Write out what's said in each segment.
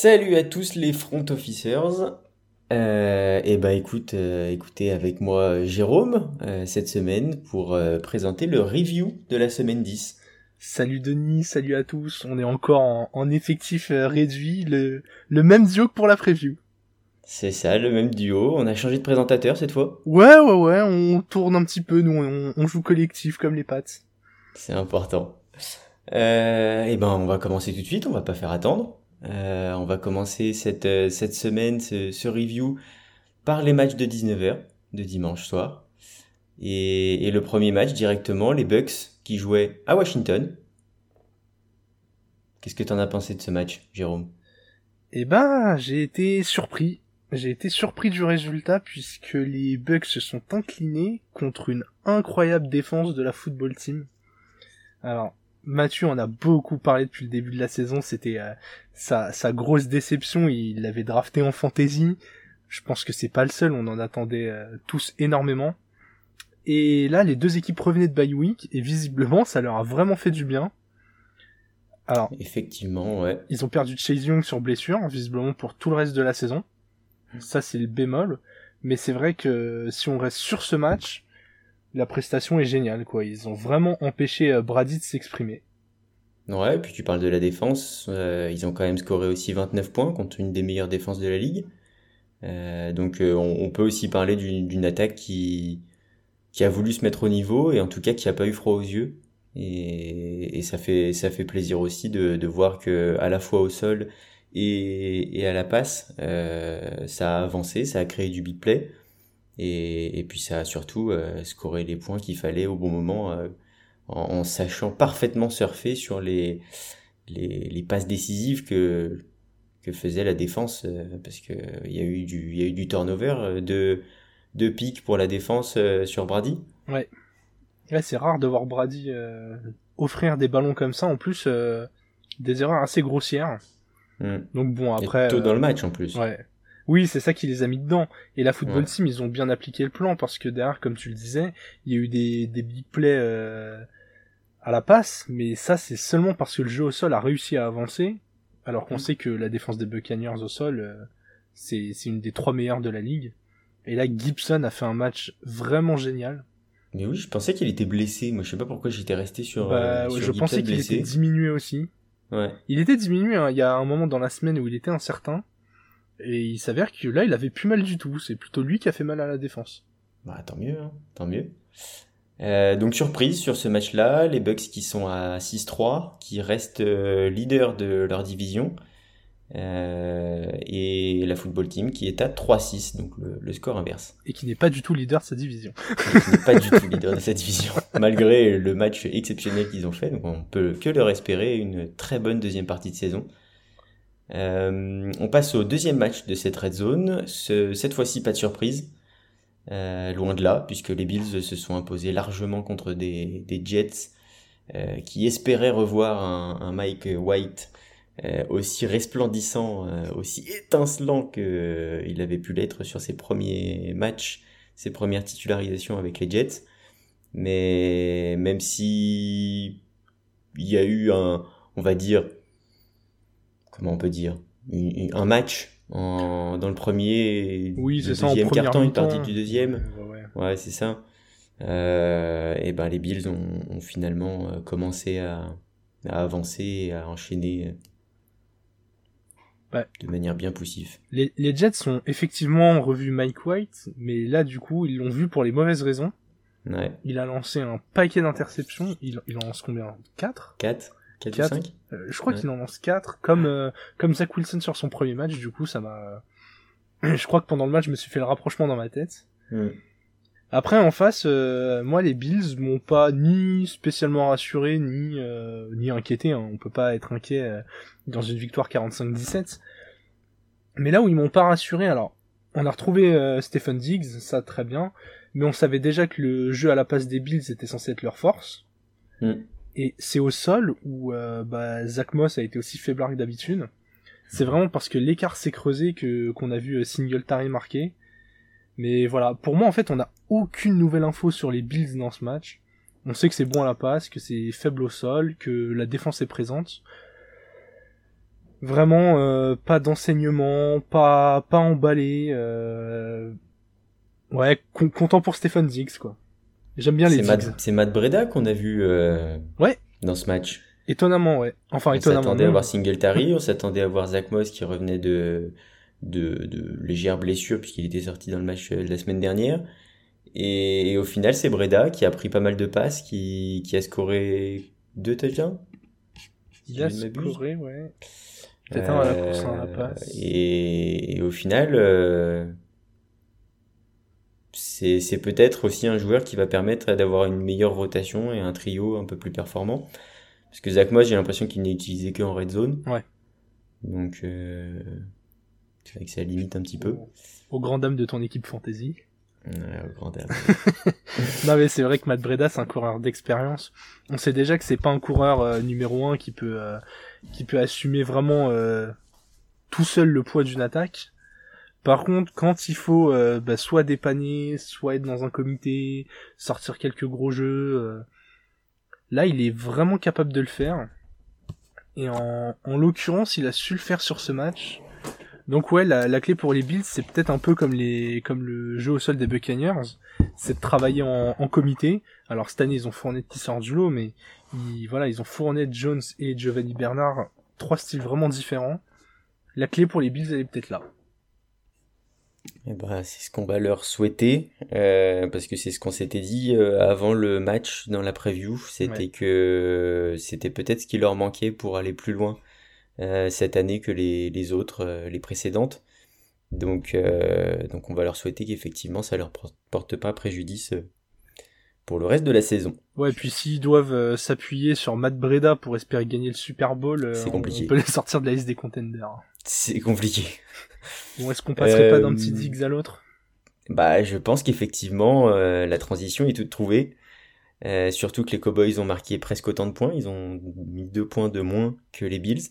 Salut à tous les front officers. Euh, et bah écoute, euh, écoutez avec moi Jérôme euh, cette semaine pour présenter le review de la semaine 10. Salut Denis, salut à tous. On est encore en, en effectif réduit, le, le même duo que pour la preview. C'est ça, le même duo. On a changé de présentateur cette fois. Ouais, ouais, ouais, on tourne un petit peu, nous, on, on joue collectif comme les pattes. C'est important. Euh, et ben on va commencer tout de suite, on va pas faire attendre. Euh, on va commencer cette, euh, cette semaine, ce, ce review, par les matchs de 19h, de dimanche soir. Et, et le premier match directement, les Bucks qui jouaient à Washington. Qu'est-ce que t'en as pensé de ce match, Jérôme? Eh ben, j'ai été surpris. J'ai été surpris du résultat puisque les Bucks se sont inclinés contre une incroyable défense de la football team. Alors, Mathieu en a beaucoup parlé depuis le début de la saison, c'était euh, sa, sa grosse déception, il l'avait drafté en fantasy. Je pense que c'est pas le seul, on en attendait euh, tous énormément. Et là, les deux équipes revenaient de bye week et visiblement, ça leur a vraiment fait du bien. Alors, Effectivement, ouais. ils ont perdu Chase Young sur blessure, visiblement pour tout le reste de la saison. Ça, c'est le bémol. Mais c'est vrai que si on reste sur ce match, la prestation est géniale, quoi. Ils ont vraiment empêché euh, Brady de s'exprimer. Ouais, puis tu parles de la défense, euh, ils ont quand même scoré aussi 29 points contre une des meilleures défenses de la ligue. Euh, donc on, peut aussi parler d'une attaque qui, a voulu se mettre au niveau et en tout cas qui a pas eu froid aux yeux. Et, et ça fait ça fait plaisir aussi de, voir que à la fois au sol et, et à la passe, ça a avancé, ça a créé du big play et, et puis ça a surtout euh, scoré les points qu'il fallait au bon moment euh, en, en sachant parfaitement surfer sur les, les, les passes décisives que, que faisait la défense, euh, parce que il y a eu du, y a eu du turnover, de, de pics pour la défense sur Brady. Ouais. C'est rare de voir Brady euh, offrir des ballons comme ça. En plus, euh, des erreurs assez grossières. Mm. Donc bon, Et après... tôt dans le match en plus. Ouais. Oui, c'est ça qui les a mis dedans. Et la football Ouais. team, ils ont bien appliqué le plan parce que derrière, comme tu le disais, il y a eu des, des big plays euh, à la passe, mais ça, c'est seulement parce que le jeu au sol a réussi à avancer, alors qu'on Mm. sait que la défense des Buccaneers au sol, euh, c'est c'est une des trois meilleures de la ligue. Et là, Gibson a fait un match vraiment génial. Mais oui, je pensais qu'il était blessé. Moi, je sais pas pourquoi j'étais resté sur. Bah, euh, sur je Gibson pensais qu'il était diminué aussi. Ouais. Il était diminué, hein, il y a un moment dans la semaine où il était incertain. Et il s'avère que là, il avait plus mal du tout. C'est plutôt lui qui a fait mal à la défense. Bah, tant mieux, hein, tant mieux. Euh, donc surprise sur ce match-là, les Bucks qui sont à 6-3, qui restent euh, leaders de leur division, euh, et la football team qui est à 3-6, donc le, le score inverse. Et qui n'est pas du tout leader de sa division. Qui n'est pas du tout leader de cette division, malgré le match exceptionnel qu'ils ont fait. Donc on peut que leur espérer une très bonne deuxième partie de saison. Euh, on passe au deuxième match de cette red zone. Ce- cette fois-ci, pas de surprise. Euh, loin de là, puisque les Bills se sont imposés largement contre des, Jets euh, qui espéraient revoir un, un Mike White aussi resplendissant, aussi étincelant que euh, il avait pu l'être sur ses premiers matchs, ses premières titularisations avec les Jets. Mais même si il y a eu un, on va dire, comment on peut dire, une- un match en, dans le premier, Oui, c'est ça, deuxième carton, une partie du deuxième. Ouais, c'est ça. Euh, et ben les Bills ont, ont finalement euh, commencé à, à avancer et à enchaîner Ouais. de manière bien poussive. Les, les Jets ont effectivement revu Mike White, mais là, du coup, ils l'ont vu pour les mauvaises raisons. Ouais. Il a lancé un paquet d'interceptions. Il, il en lance combien? 4 4 4 ou Quatre. 5 Je crois Ouais. qu'il en lance 4, comme, euh, comme Zach Wilson sur son premier match, du coup, ça m'a... Je crois que pendant le match, je me suis fait le rapprochement dans ma tête. Après, en face, euh, moi, les Bills m'ont pas ni spécialement rassuré, ni, euh, ni inquiété. Hein. On peut pas être inquiet euh, dans une victoire 45-17. Mais là où ils m'ont pas rassuré, alors, on a retrouvé euh, Stephen Diggs, ça très bien, mais on savait déjà que le jeu à la passe des Bills était censé être leur force. Mm. Et c'est au sol où euh, bah, Zach Moss a été aussi faiblard que d'habitude. C'est vraiment parce que l'écart s'est creusé que qu'on a vu euh, Singletary marquer. Mais voilà, pour moi en fait, on n'a aucune nouvelle info sur les Bills dans ce match. On sait que c'est bon à la passe, que c'est faible au sol, que la défense est présente. Vraiment, euh, pas d'enseignement, pas pas emballé. Euh... Ouais, content pour Stephen Diggs, quoi. J'aime bien les Diggs. C'est Matt Breda qu'on a vu euh, ouais. dans ce match. Étonnamment, ouais. Enfin, on étonnamment. On s'attendait à voir Singletary, on s'attendait à voir Zach Moss qui revenait de, de, de légères blessures puisqu'il était sorti dans le match euh, de la semaine dernière. Et, au final, c'est Breda qui a pris pas mal de passes, qui, qui a scoré deux touchdowns. Il a scoré, ouais. Peut-être un à la course, un à la passe. Et, au final, euh, c'est peut-être aussi un joueur qui va permettre d'avoir une meilleure rotation et un trio un peu plus performant. Parce que Zach Moss, j'ai l'impression qu'il n'est utilisé qu'en red zone. Ouais. Donc, euh, c'est vrai que ça limite un petit peu. Au grand dame de ton équipe fantasy. Ouais, au grand dame. non mais c'est vrai que Matt Breda c'est un coureur d'expérience. On sait déjà que c'est pas un coureur euh, numéro un qui peut euh, qui peut assumer vraiment euh, tout seul le poids d'une attaque. Par contre, quand il faut bah, soit dépanner, soit être dans un comité, sortir quelques gros jeux, là il est vraiment capable de le faire. Et en, en l'occurrence, il a su le faire sur ce match. Donc ouais, la, clé pour les Bills, c'est peut-être un peu comme le jeu au sol des Buccaneers, c'est de travailler en, comité. Alors cette année, ils ont sort du lot, mais ils, voilà, ils ont Fournette, Jones et Giovanni Bernard, trois styles vraiment différents. La clé pour les Bills, elle est peut-être là. Eh ben, c'est ce qu'on va leur souhaiter, euh, parce que c'est ce qu'on s'était dit euh, avant le match dans la preview, c'était que c'était peut-être ce qui leur manquait pour aller plus loin euh, cette année que les, les autres, les précédentes. Donc, donc on va leur souhaiter qu'effectivement ça leur porte pas préjudice pour le reste de la saison. Ouais, puis s'ils doivent s'appuyer sur Matt Breda pour espérer gagner le Super Bowl, c'est compliqué. on peut les sortir de la liste des contenders. C'est compliqué. Bon, est-ce qu'on passerait pas d'un petit Diggs à l'autre? Bah, je pense qu'effectivement, la transition est toute trouvée. surtout que les Cowboys ont marqué presque autant de points. Ils ont mis deux points de moins que les Bills.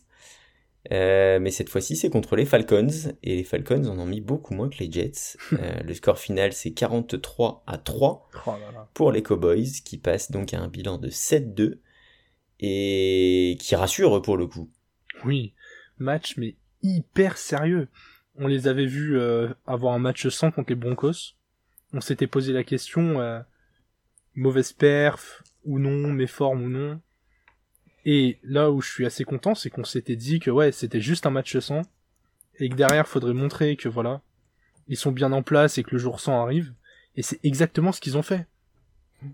Euh, mais cette fois-ci, c'est contre les Falcons. Et les Falcons en ont mis beaucoup moins que les Jets. Euh, le score final, c'est 43 à 3 pour les Cowboys, qui passent donc à un bilan de 7-2. Et qui rassure pour le coup. Oui, match, mais hyper sérieux. On les avait vus euh, avoir un match sans contre les Broncos. On s'était posé la question, mauvaise perf ou non, méforme ou non. Et là où je suis assez content, c'est qu'on s'était dit que ouais, c'était juste un match sans, et que derrière, faudrait montrer que voilà, ils sont bien en place et que le jour sans arrive. Et c'est exactement ce qu'ils ont fait.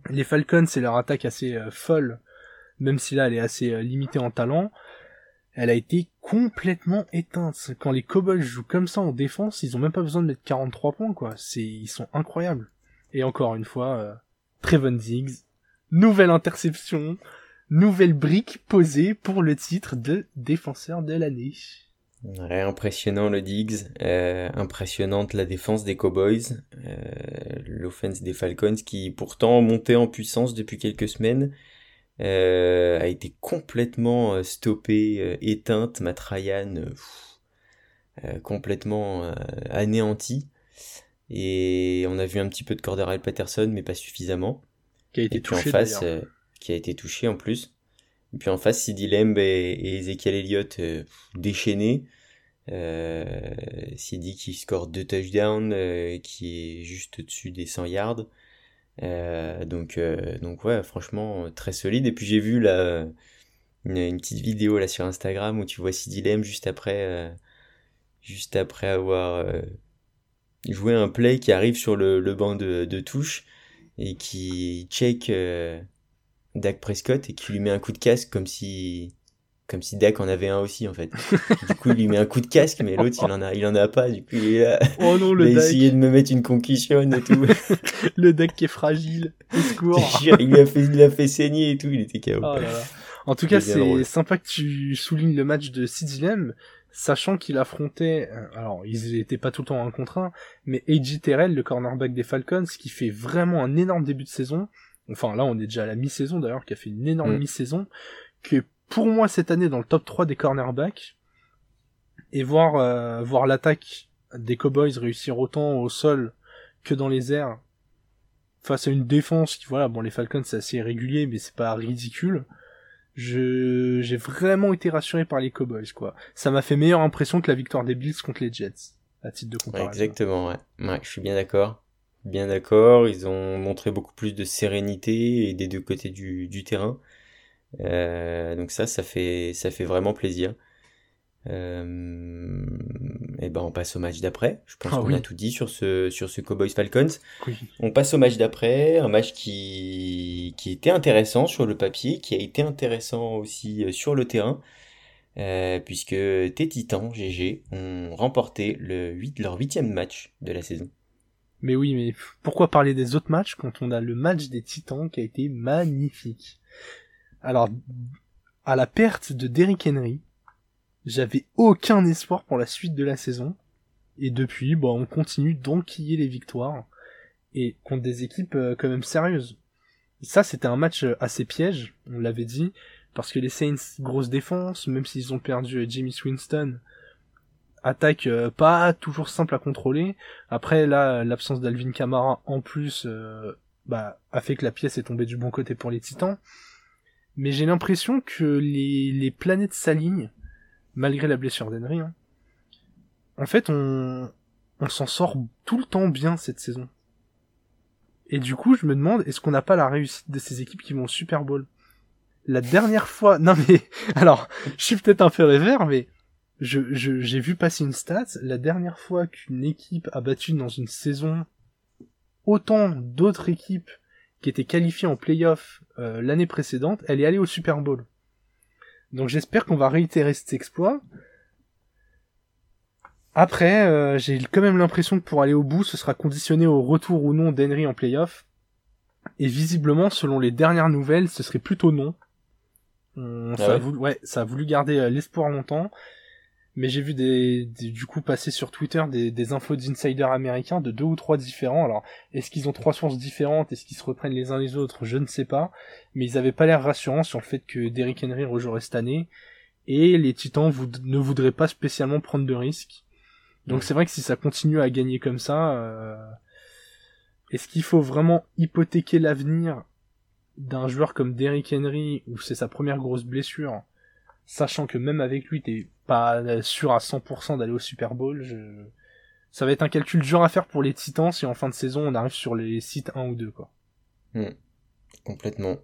Les Falcons, c'est leur attaque assez euh, folle, même si là elle est assez euh, limitée en talent. Elle a été complètement éteinte. Quand les Cowboys jouent comme ça en défense, ils ont même pas besoin de mettre 43 points, quoi. C'est, ils sont incroyables. Et encore une fois, euh, Trevon Diggs, nouvelle interception, nouvelle brique posée pour le titre de défenseur de l'année. Ouais, impressionnant le Diggs, euh, impressionnante la défense des Cowboys, euh, l'offense des Falcons qui pourtant montait en puissance depuis quelques semaines, euh, a été complètement euh, stoppée, éteinte, Matt Ryan complètement anéanti. Et on a vu un petit peu de Cordero Patterson, mais pas suffisamment. Qui a été touché en face, qui a été touché en plus. Et puis en face, Sidi Lemb et, Ezekiel Elliott euh, déchaînés. Euh, qui score deux touchdowns, euh, qui est juste au-dessus des 100 yards. Euh, donc, donc ouais, franchement, très solide. Et puis j'ai vu là, une, petite vidéo là sur Instagram où tu vois Sidi Lemb juste après, avoir joué un play qui arrive sur le, le banc de, de touche et qui check Dak Prescott et qui lui met un coup de casque comme si comme si Dak en avait un aussi en fait. du coup, il lui met un coup de casque, mais l'autre il en a, il en a pas. Du coup, il, a, oh non, le il a essayé de me mettre une concussion et tout. le Dak qui est fragile, il il lui a fait, il a fait saigner et tout. Il était KO. Oh en tout cas, c'est sympa que tu soulignes le match de Sid sachant qu'il affrontait, euh, alors ils étaient pas tout le temps un contre un, mais AJ Terrell, le cornerback des Falcons, qui fait vraiment un énorme début de saison, enfin là on est déjà à la mi-saison d'ailleurs, qui a fait une énorme mm. mi-saison, qui est pour moi cette année dans le top 3 des cornerbacks, et voir, euh, voir l'attaque des Cowboys réussir autant au sol que dans les airs, face à une défense qui, voilà, bon les Falcons c'est assez régulier, mais c'est pas ridicule, je j'ai vraiment été rassuré par les Cowboys quoi. Ça m'a fait meilleure impression que la victoire des Bills contre les Jets à titre de comparaison. exactement, ouais. ouais. Je suis bien d'accord. Bien d'accord. Ils ont montré beaucoup plus de sérénité et des deux côtés du, du terrain. Euh, donc ça, ça fait ça fait vraiment plaisir. Euh, et ben on passe au match d'après. Je pense ah qu'on a tout dit sur ce sur ce Cowboys Falcons. On passe au match d'après, un match qui qui était intéressant sur le papier, qui a été intéressant aussi euh, sur le terrain, euh, puisque tes Titans GG ont remporté le 8, leur huitième match de la saison. Mais oui, mais pourquoi parler des autres matchs quand on a le match des Titans qui a été magnifique? Alors, à la perte de Derrick Henry, j'avais aucun espoir pour la suite de la saison. Et depuis, bon, on continue d'enquiller les victoires. Et contre des équipes euh, quand même sérieuses. ça, c'était un match euh, assez piège, on l'avait dit. Parce que les Saints, grosse défense, même s'ils ont perdu euh, Jamie Attaque pas toujours simple à contrôler. Après, là, l'absence d'Alvin Kamara en plus bah, a fait que la pièce est tombée du bon côté pour les Titans. Mais j'ai l'impression que les, les planètes s'alignent malgré la blessure d'Henry. Hein. En fait, on, on s'en sort tout le temps bien cette saison. Et du coup, je me demande, est-ce qu'on n'a pas la réussite de ces équipes qui vont au Super Bowl? La dernière fois, non mais, alors, je suis peut-être un peu révers, mais je, j'ai vu passer une stat, la dernière fois qu'une équipe a battu dans une saison autant d'autres équipes qui étaient qualifiées en playoff euh, l'année précédente, elle est allée au Super Bowl. Donc j'espère qu'on va réitérer cet exploit. Après, euh, j'ai quand même l'impression que pour aller au bout, ce sera conditionné au retour ou non d'Henry en playoff. Et visiblement, selon les dernières nouvelles, ce serait plutôt non. Ah ça, a voulu, ouais, ça a voulu garder euh, l'espoir longtemps mais j'ai vu des, du coup passer sur Twitter des, des infos d'insiders américains de deux ou trois différents. Alors, est-ce qu'ils ont trois sources différentes? Est-ce qu'ils se reprennent les uns les autres? Je ne sais pas. Mais ils avaient pas l'air rassurants sur le fait que Derrick Henry rejouerait cette année. Et les Titans ne voudraient pas spécialement prendre de risques. Donc c'est vrai que si ça continue à gagner comme ça, euh, est-ce qu'il faut vraiment hypothéquer l'avenir d'un joueur comme Derrick Henry, où c'est sa première grosse blessure, sachant que même avec lui, t'es pas sûr à 100% d'aller au Super Bowl. Je... Ça va être un calcul dur à faire pour les Titans si en fin de saison on arrive sur les sites 1 ou 2 quoi. Hmm. Complètement.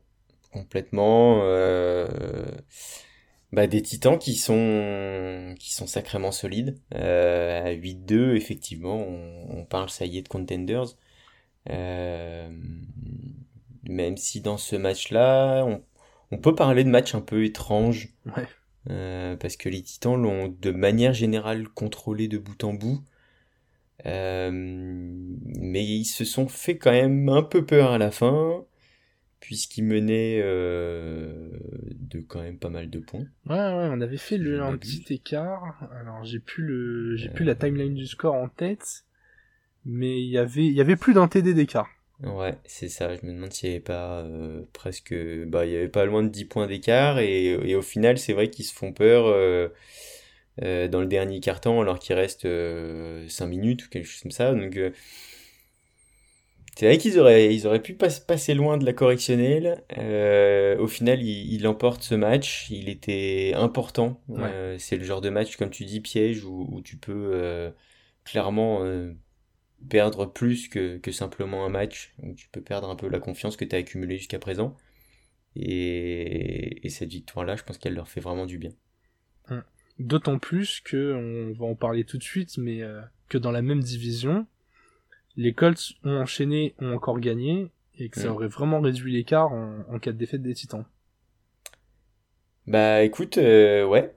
Complètement. Euh... Bah, des Titans qui sont qui sont sacrément solides. Euh, à 8-2, effectivement, on, parle ça y est de contenders. Euh... Même si dans ce match-là, on, on peut parler de match un peu étrange. Ouais. Euh, parce que les Titans l'ont de manière générale contrôlé de bout en bout. Euh, mais ils se sont fait quand même un peu peur à la fin, puisqu'ils menaient euh, de quand même pas mal de points. Ouais, ouais, on avait fait le, un petit écart. Alors j'ai plus le, j'ai plus la timeline du score en tête, mais il y avait, il y avait plus d'un TD d'écart. Ouais, c'est ça. Je me demande s'il n'y avait pas euh, presque. Bah, il y avait pas loin de 10 points d'écart. Et, et, au final, c'est vrai qu'ils se font peur euh, euh, dans le dernier quart-temps, alors qu'il reste 5 minutes ou quelque chose comme ça. Donc, c'est vrai qu'ils auraient, ils auraient pu passer loin de la correctionnelle. au final, il, il, emporte ce match. Il était important. c'est le genre de match, comme tu dis, piège, où, où tu peux clairement perdre plus que, que, simplement un match. tu peux perdre un peu la confiance que tu as accumulée jusqu'à présent. Et, et, cette victoire-là, je pense qu'elle leur fait vraiment du bien. Hum. D'autant plus que, on va en parler tout de suite, mais euh, que dans la même division, les Colts ont enchaîné, ont encore gagné, et que ça aurait vraiment réduit l'écart en, en, cas de défaite des Titans. Bah écoute, euh, ouais,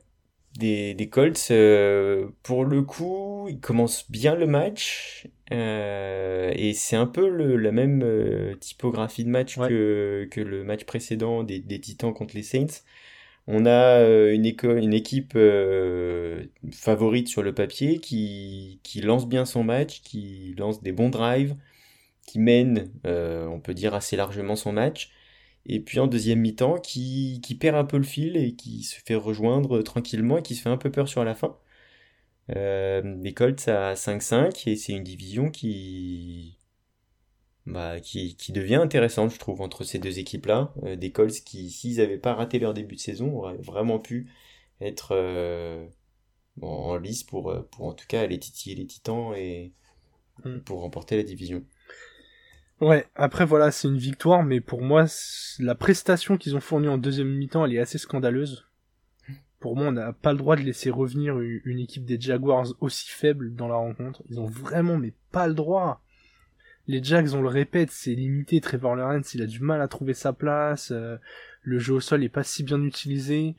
des, des Colts, euh, pour le coup, ils commencent bien le match. Euh, et c'est un peu le, la même euh, typographie de match que, que le match précédent des, des Titans contre les Saints. On a une, une équipe favorite sur le papier qui, qui lance bien son match, qui lance des bons drives, qui mène, on peut dire, assez largement son match. Et puis en deuxième mi-temps, qui, qui perd un peu le fil et qui se fait rejoindre tranquillement et qui se fait un peu peur sur la fin. Euh, les Colts à 5-5 et c'est une division qui bah, qui, qui devient intéressante, je trouve, entre ces deux équipes-là. des Colts qui, s'ils n'avaient pas raté leur début de saison, auraient vraiment pu être en lice pour, pour en tout cas aller titiller les Titans et mm. pour remporter la division. Ouais, après voilà, c'est une victoire, mais pour moi, la prestation qu'ils ont fournie en deuxième mi-temps, elle est assez scandaleuse. Pour moi, on n'a pas le droit de laisser revenir une équipe des Jaguars aussi faible dans la rencontre. Ils ont vraiment, mais pas le droit. Les Jags, on le répète, c'est limité. Trevor Lawrence, il a du mal à trouver sa place. Euh, le jeu au sol est pas si bien utilisé.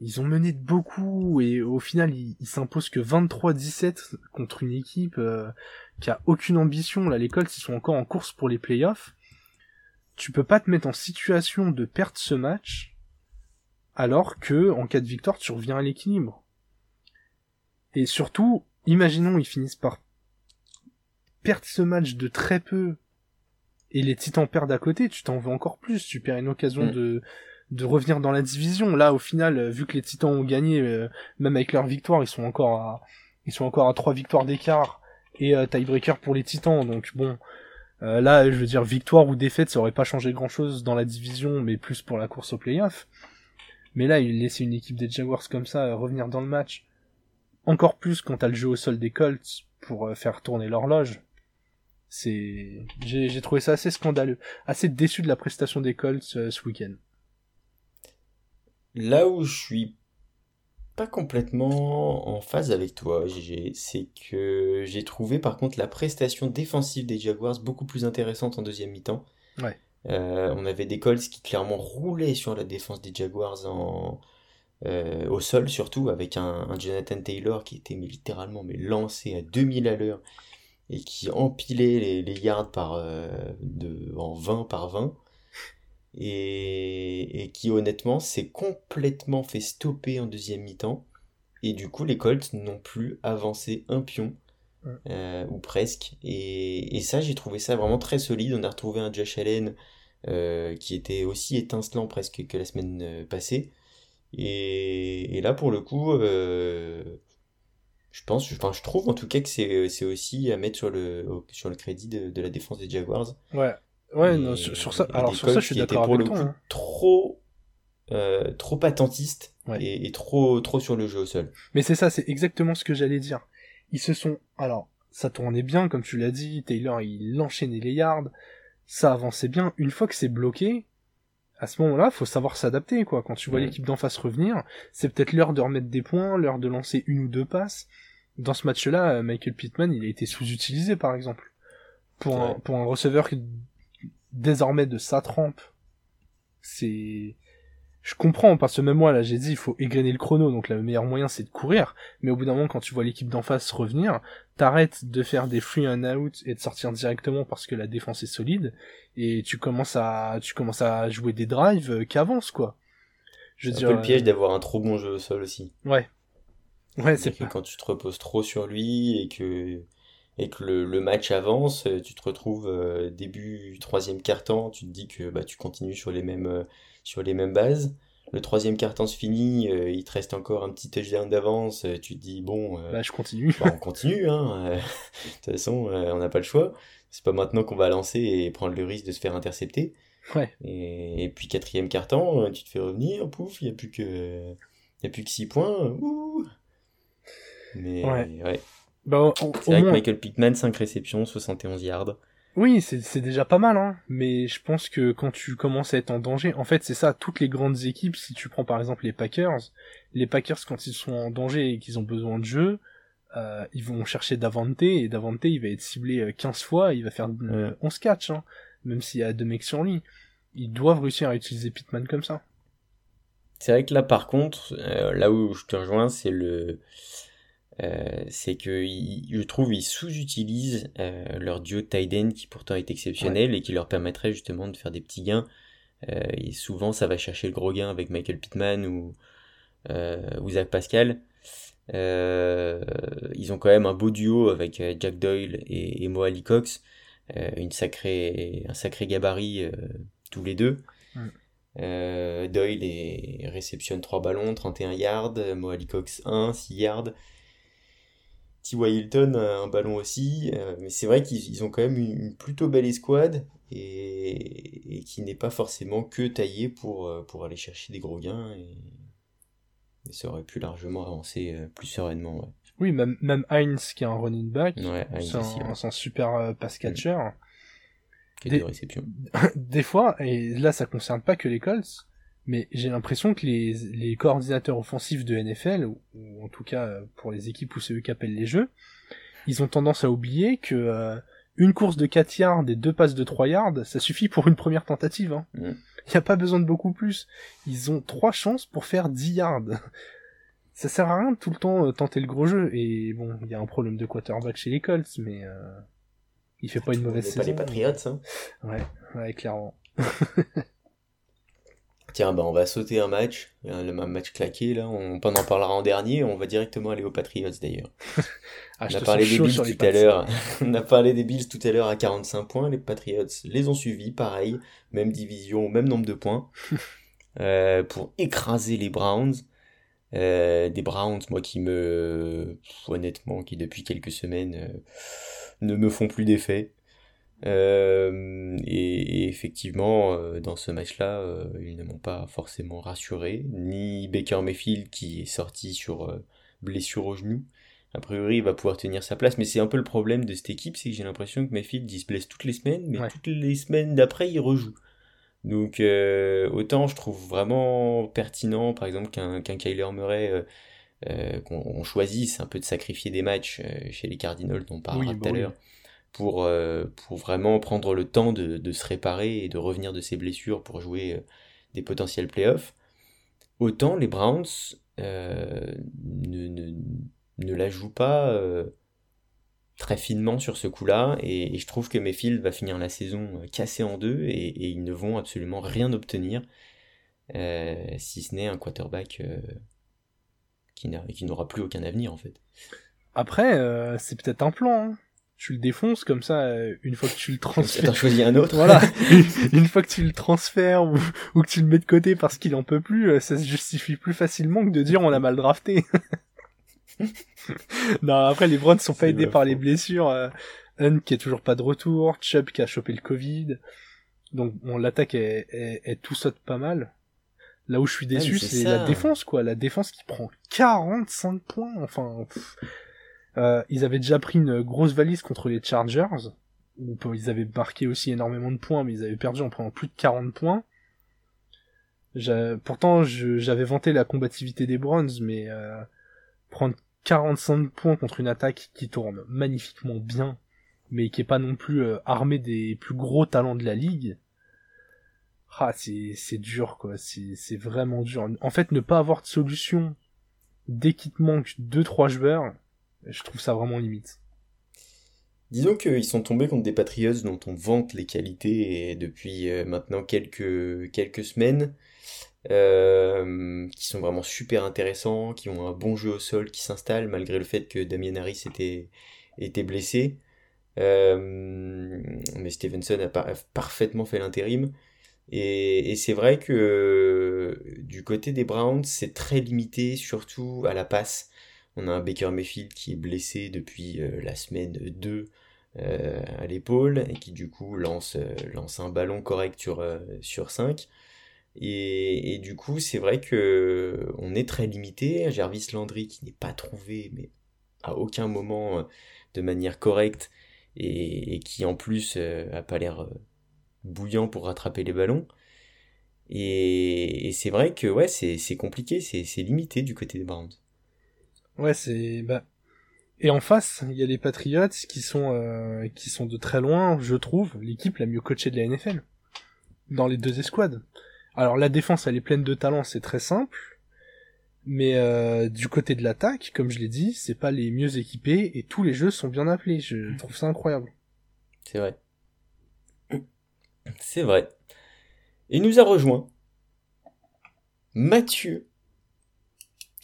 Ils ont mené de beaucoup et au final, ils s'imposent que 23-17 contre une équipe euh, qui a aucune ambition. Là, les Colts, ils sont encore en course pour les playoffs. Tu peux pas te mettre en situation de perdre ce match alors que, en cas de victoire, tu reviens à l'équilibre. Et surtout, imaginons ils finissent par perdre ce match de très peu et les Titans perdent à côté, tu t'en veux encore plus, tu perds une occasion mm. de de revenir dans la division. Là, au final, vu que les Titans ont gagné, euh, même avec leur victoire, ils sont encore à ils sont encore à trois victoires d'écart et euh, tiebreaker pour les Titans. Donc bon, euh, là, je veux dire, victoire ou défaite, ça aurait pas changé grand-chose dans la division, mais plus pour la course au playoff. Mais là, il laissait une équipe des Jaguars comme ça euh, revenir dans le match. Encore plus quand t'as le jeu au sol des Colts pour faire tourner l'horloge. C'est, j'ai trouvé ça assez scandaleux, assez déçu de la prestation des Colts ce week-end. Là où je suis pas complètement en phase avec toi, C'est que j'ai trouvé par contre la prestation défensive des Jaguars beaucoup plus intéressante en deuxième mi-temps. Euh, on avait des Colts qui clairement roulaient sur la défense des Jaguars en, euh, au sol surtout, avec un, Jonathan Taylor qui était littéralement mais lancé à 2000 à l'heure et qui empilait les, yards par, euh, de, en 20 par 20 et, qui honnêtement s'est complètement fait stopper en deuxième mi-temps. Et du coup, les Colts n'ont plus avancé un pion, euh, ou presque. Et, ça, j'ai trouvé ça vraiment très solide. On a retrouvé un Josh Allen euh, qui était aussi étincelant presque que la semaine euh, passée. Et, là, pour le coup, je pense, enfin, je trouve en tout cas que c'est aussi à mettre sur le, sur le crédit de, de la défense des Jaguars. Ouais, Ouais, non, sur, ça, alors sur ça, je suis d'accord avec toi. Hein. Trop, euh, trop attentiste et, trop, trop sur le jeu au sol. Mais c'est ça, c'est exactement ce que j'allais dire. Ils se sont, alors, ça tournait bien, comme tu l'as dit. Taylor, il enchaînait les yards, ça avançait bien. Une fois que c'est bloqué, à ce moment-là, faut savoir s'adapter, quoi. Quand tu vois l'équipe d'en face revenir, c'est peut-être l'heure de remettre des points, l'heure de lancer une ou deux passes. Dans ce match-là, Michael Pittman, il a été sous-utilisé, par exemple. Pour un, pour un receveur désormais de sa trempe, c'est... Je comprends, parce que même moi, là, j'ai dit, il faut égrener le chrono, donc le meilleur moyen, c'est de courir. Mais au bout d'un moment, quand tu vois l'équipe d'en face revenir, t'arrêtes de faire des free and out et de sortir directement parce que la défense est solide, et tu commences à, tu commences à jouer des drives euh, qui avancent, quoi. Je veux dire, un peu le piège euh, d'avoir un trop bon jeu au sol aussi. Ouais. Ouais, c'est que quand tu te reposes trop sur lui et que et que le, match avance, euh, tu te retrouves euh, début troisième quart-temps, tu te dis que bah, tu continues sur les mêmes, euh, sur les mêmes bases. Le troisième quart-temps se finit, il te reste encore un petit touchdown d'avance, tu te dis bon, bah, je continue. Bah, on continue, hein. de toute façon, on n'a pas le choix. C'est pas maintenant qu'on va lancer et prendre le risque de se faire intercepter. Ouais. Et, puis quatrième quart-temps, tu te fais revenir, pouf, il n'y a plus que, il a plus que 6 points. Ouh. Mais ouais. Bah, c'est vrai que Michael Pittman, 5 réceptions, 71 yards. Oui, c'est déjà pas mal, hein. Mais je pense que quand tu commences à être en danger, en fait, c'est ça, toutes les grandes équipes, si tu prends par exemple les Packers, les Packers, quand ils sont en danger et qu'ils ont besoin de jeu, euh, ils vont chercher Davante, et Davante, il va être ciblé 15 euh, fois, il va faire 11 catch, hein, même s'il y a deux mecs sur lui. Ils doivent réussir à utiliser Pittman comme ça. C'est vrai que là, par contre, euh, là où je te rejoins, c'est le euh, c'est que je trouve ils sous-utilisent euh, leur duo tight qui pourtant est exceptionnel et qui leur permettrait justement de faire des petits gains. Euh, et souvent ça va chercher le gros gain avec Michael Pittman ou, ou Zach Pascal. ils ont quand même un beau duo avec Jack Doyle et, et Mo Cox, une sacrée, un sacré gabarit tous les deux. Doyle réceptionne 3 ballons, 31 yards, Mo Cox 1, 6 yards. T.Y. Hilton a un ballon aussi, euh, mais c'est vrai qu'ils ont quand même une, plutôt belle escouade et, qui n'est pas forcément que taillé pour, euh, pour aller chercher des gros gains et, ça aurait pu largement avancer euh, plus sereinement. Oui, même, même Heinz qui est un running back, c'est un, super pass catcher. Qui a des, réceptions. des fois, et là ça concerne pas que les Colts, mais j'ai l'impression que les, les, coordinateurs offensifs de NFL, ou, en tout cas euh, pour les équipes où c'est eux qui appellent les jeux, ils ont tendance à oublier que euh, une course de 4 yards et deux passes de 3 yards, ça suffit pour une première tentative. Hein. Il n'y a pas besoin de beaucoup plus. Ils ont trois chances pour faire 10 yards. ça sert à rien de tout le temps euh, tenter le gros jeu. Et bon, il y a un problème de quarterback chez les Colts, mais euh, il fait pas une mauvaise saison. pas les Patriots, hein. Ouais, ouais, clairement. Tiens, bah on va sauter un match, le match claqué là, on, en parlera en dernier, on va directement aller aux Patriots d'ailleurs. Ah, on a parlé des Bills tout à l'heure. on a parlé des Bills tout à l'heure à 45 points, les Patriots les ont suivis, pareil, même division, même nombre de points, euh, pour écraser les Browns. Euh, des Browns, moi qui me, honnêtement, qui depuis quelques semaines euh, ne me font plus d'effet. Euh, et, effectivement, euh, dans ce match-là, euh, ils ne m'ont pas forcément rassuré, ni Baker Mayfield qui est sorti sur blessure au genou. A priori, il va pouvoir tenir sa place, mais c'est un peu le problème de cette équipe, c'est que j'ai l'impression que Mayfield il se blesse toutes les semaines, mais toutes les semaines d'après, il rejoue. Donc autant je trouve vraiment pertinent, par exemple, qu'un Kyler Murray qu'on choisisse un peu de sacrifier des matchs chez les Cardinals dont on parlera tout à l'heure pour, euh, pour vraiment prendre le temps de, de, se réparer et de revenir de ses blessures pour jouer euh, des potentiels playoffs. Autant les Browns euh, ne, ne, ne, la jouent pas très finement sur ce coup-là et, je trouve que Mayfield va finir la saison cassé en deux et, et ils ne vont absolument rien obtenir si ce n'est un quarterback qui n'aura plus aucun avenir en fait. Après, c'est peut-être un plan. Hein tu le défonces comme ça euh, une fois que tu le transfères. T'as choisi un autre. Voilà. une fois que tu le transfères ou, ou que tu le mets de côté parce qu'il en peut plus, euh, ça se justifie plus facilement que de dire on a mal drafté. non, après les Browns sont pas aidés par les blessures. Euh, Hunt qui est toujours pas de retour, Chubb qui a chopé le Covid. Donc bon, l'attaque est, est, tout saute pas mal. Là où je suis déçu, c'est la défense quoi, la défense qui prend 45 points. Enfin, euh, ils avaient déjà pris une grosse valise contre les Chargers, où ils avaient marqué aussi énormément de points, mais ils avaient perdu en prenant plus de 40 points. Pourtant, j'avais vanté la combativité des Browns, mais euh, prendre 45 points contre une attaque qui tourne magnifiquement bien, mais qui est pas non plus euh, armée des plus gros talents de la ligue, ah, c'est dur, quoi. C'est vraiment dur. En fait, ne pas avoir de solution dès qu'il te manque 2-3 joueurs, je trouve ça vraiment limite. Disons qu'ils sont tombés contre des Patriots dont on vante les qualités depuis euh, maintenant quelques, quelques semaines, euh, qui sont vraiment super intéressants, qui ont un bon jeu au sol qui s'installe malgré le fait que Damien Harris était, était blessé. Euh, mais Stevenson a, parfaitement fait l'intérim. Et, et c'est vrai que du côté des Browns, c'est très limité, surtout à la passe. On a un Baker Mayfield qui est blessé depuis euh, la semaine 2 euh, à l'épaule et qui du coup lance, euh, un ballon correct sur, sur 5. Et, du coup, c'est vrai que on est très limité. Jarvis Landry qui n'est pas trouvé, mais à aucun moment de manière correcte et, qui en plus a pas l'air bouillant pour rattraper les ballons. Et, c'est vrai que c'est compliqué, c'est limité du côté des Browns. Ouais, c'est bah et en face, il y a les Patriots qui sont euh, qui sont de très loin, je trouve, l'équipe la mieux coachée de la NFL dans les deux escouades. Alors la défense, elle est pleine de talent, c'est très simple. Mais euh, du côté de l'attaque, comme je l'ai dit, c'est pas les mieux équipés et tous les jeux sont bien appelés. Je trouve ça incroyable. C'est vrai. C'est vrai. Et nous a rejoint Mathieu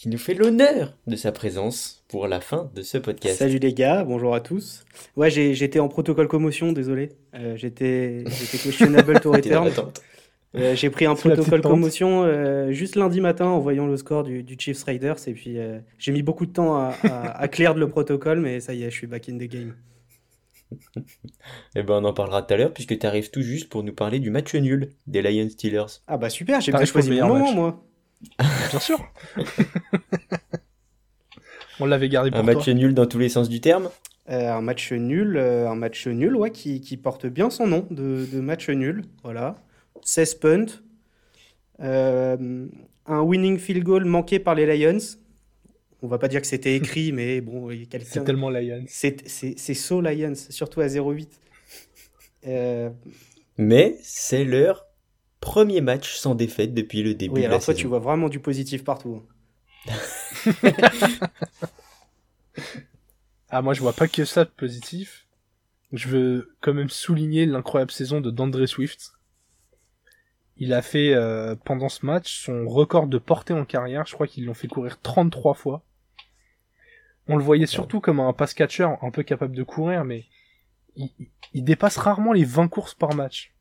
qui nous fait l'honneur de sa présence pour la fin de ce podcast. Salut les gars, bonjour à tous. Ouais, j'étais en protocole commotion, désolé. Euh, j'étais questionable to return. Euh, j'ai pris un protocole commotion euh, juste lundi matin en voyant le score du, du Chiefs Raiders et puis euh, j'ai mis beaucoup de temps à, à, à clear le protocole, mais ça y est, je suis back in the game. Eh ben, on en parlera tout à l'heure puisque tu arrives tout juste pour nous parler du match nul des Lions Steelers. Ah bah super, j'ai bien choisi mon moment, moi. Bien sûr. on l'avait gardé pour Un match nul dans tous les sens du terme euh, un match nul, euh, un match nul, ouais, qui, qui, porte bien son nom de, de match nul, voilà. 16 punts, euh, un winning field goal manqué par les Lions. On va pas dire que c'était écrit, mais bon, C'est tellement Lions. C'est so Lions, surtout à 0-8. Euh... Mais c'est leur premier match sans défaite depuis le début oui, de alors la toi, saison. tu vois vraiment du positif partout. ah, moi, je vois pas que ça de positif. Je veux quand même souligner l'incroyable saison de Dandre Swift. Il a fait, euh, pendant ce match, son record de portée en carrière. Je crois qu'ils l'ont fait courir 33 fois. On le voyait surtout comme un pass catcher un peu capable de courir, mais il, il dépasse rarement les 20 courses par match.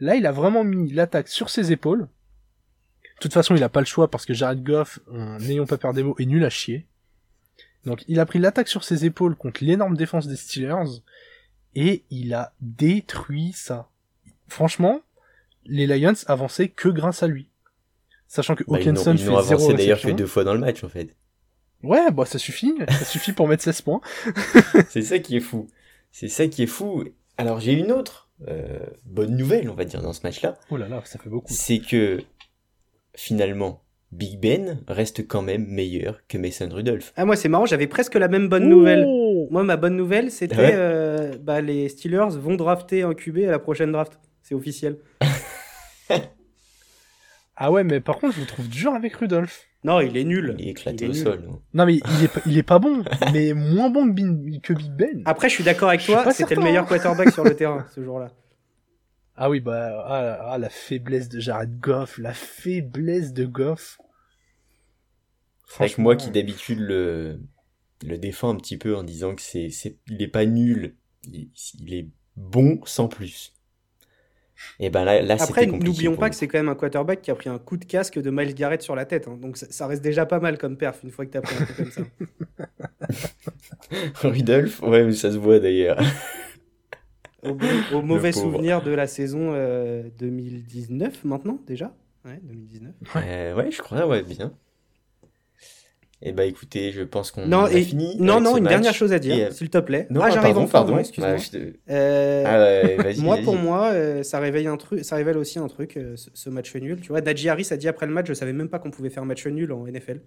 Là, il a vraiment mis l'attaque sur ses épaules. De toute façon, il a pas le choix parce que Jared Goff, n'ayons pas peur des mots, est nul à chier. Donc, il a pris l'attaque sur ses épaules contre l'énorme défense des Steelers et il a détruit ça. Franchement, les Lions avançaient que grâce à lui. Sachant que bah, Hawkinson ils fait zéro d'ailleurs réception. deux fois dans le match en fait. Ouais, bah ça suffit, ça suffit pour mettre 16 points. C'est ça qui est fou. C'est ça qui est fou. Alors j'ai une autre euh, bonne nouvelle, on va dire, dans ce match-là. Oh là là, ça fait beaucoup. C'est que finalement, Big Ben reste quand même meilleur que Mason Rudolph. Ah moi c'est marrant, j'avais presque la même bonne nouvelle. Moi ma bonne nouvelle c'était Ouais. euh, bah, les Steelers vont drafter un QB à la prochaine draft. C'est officiel. ah ouais, mais par contre, je le trouve dur avec Rudolph. Non, il est nul. Il est éclaté Il est au nul. sol. hein. Non mais il est, pas- il est pas bon, mais moins bon que, Bin- que Big Ben. Après je suis d'accord avec toi, c'était le meilleur quarterback sur le terrain ce jour-là. Ah oui, bah ah, la- ah, la faiblesse de Jared Goff, la faiblesse de Goff. C'est vrai que moi qui d'habitude le, le défends un petit peu en disant que c'est, c'est, il est pas nul, il, il est bon sans plus. Et ben là, là Après n'oublions pas que c'est quand même un quarterback qui a pris un coup de casque de Miles Garrett sur la tête. hein. Donc ça, ça reste déjà pas mal comme perf une fois que t'as pris un truc comme ça. Rudolph, ouais, mais ça se voit d'ailleurs. Au, au mauvais souvenir de la saison euh, 2019 maintenant déjà? Ouais, 2019. Euh, ouais, je crois, ouais, bien. Et bah écoutez, je pense qu'on Non, a et- fini. non, non, une match. dernière chose à dire, euh, s'il te plaît. Non, ah, j'arrive pardon, pardon, excuse-moi. Bah, te- Euh, Ah ouais, vas-y, moi, vas-y. pour moi, euh, ça réveille un truc, ça révèle aussi un truc, euh, ce, ce match nul. Tu vois, Najee Harris a dit après le match, je savais même pas qu'on pouvait faire match nul en NFL.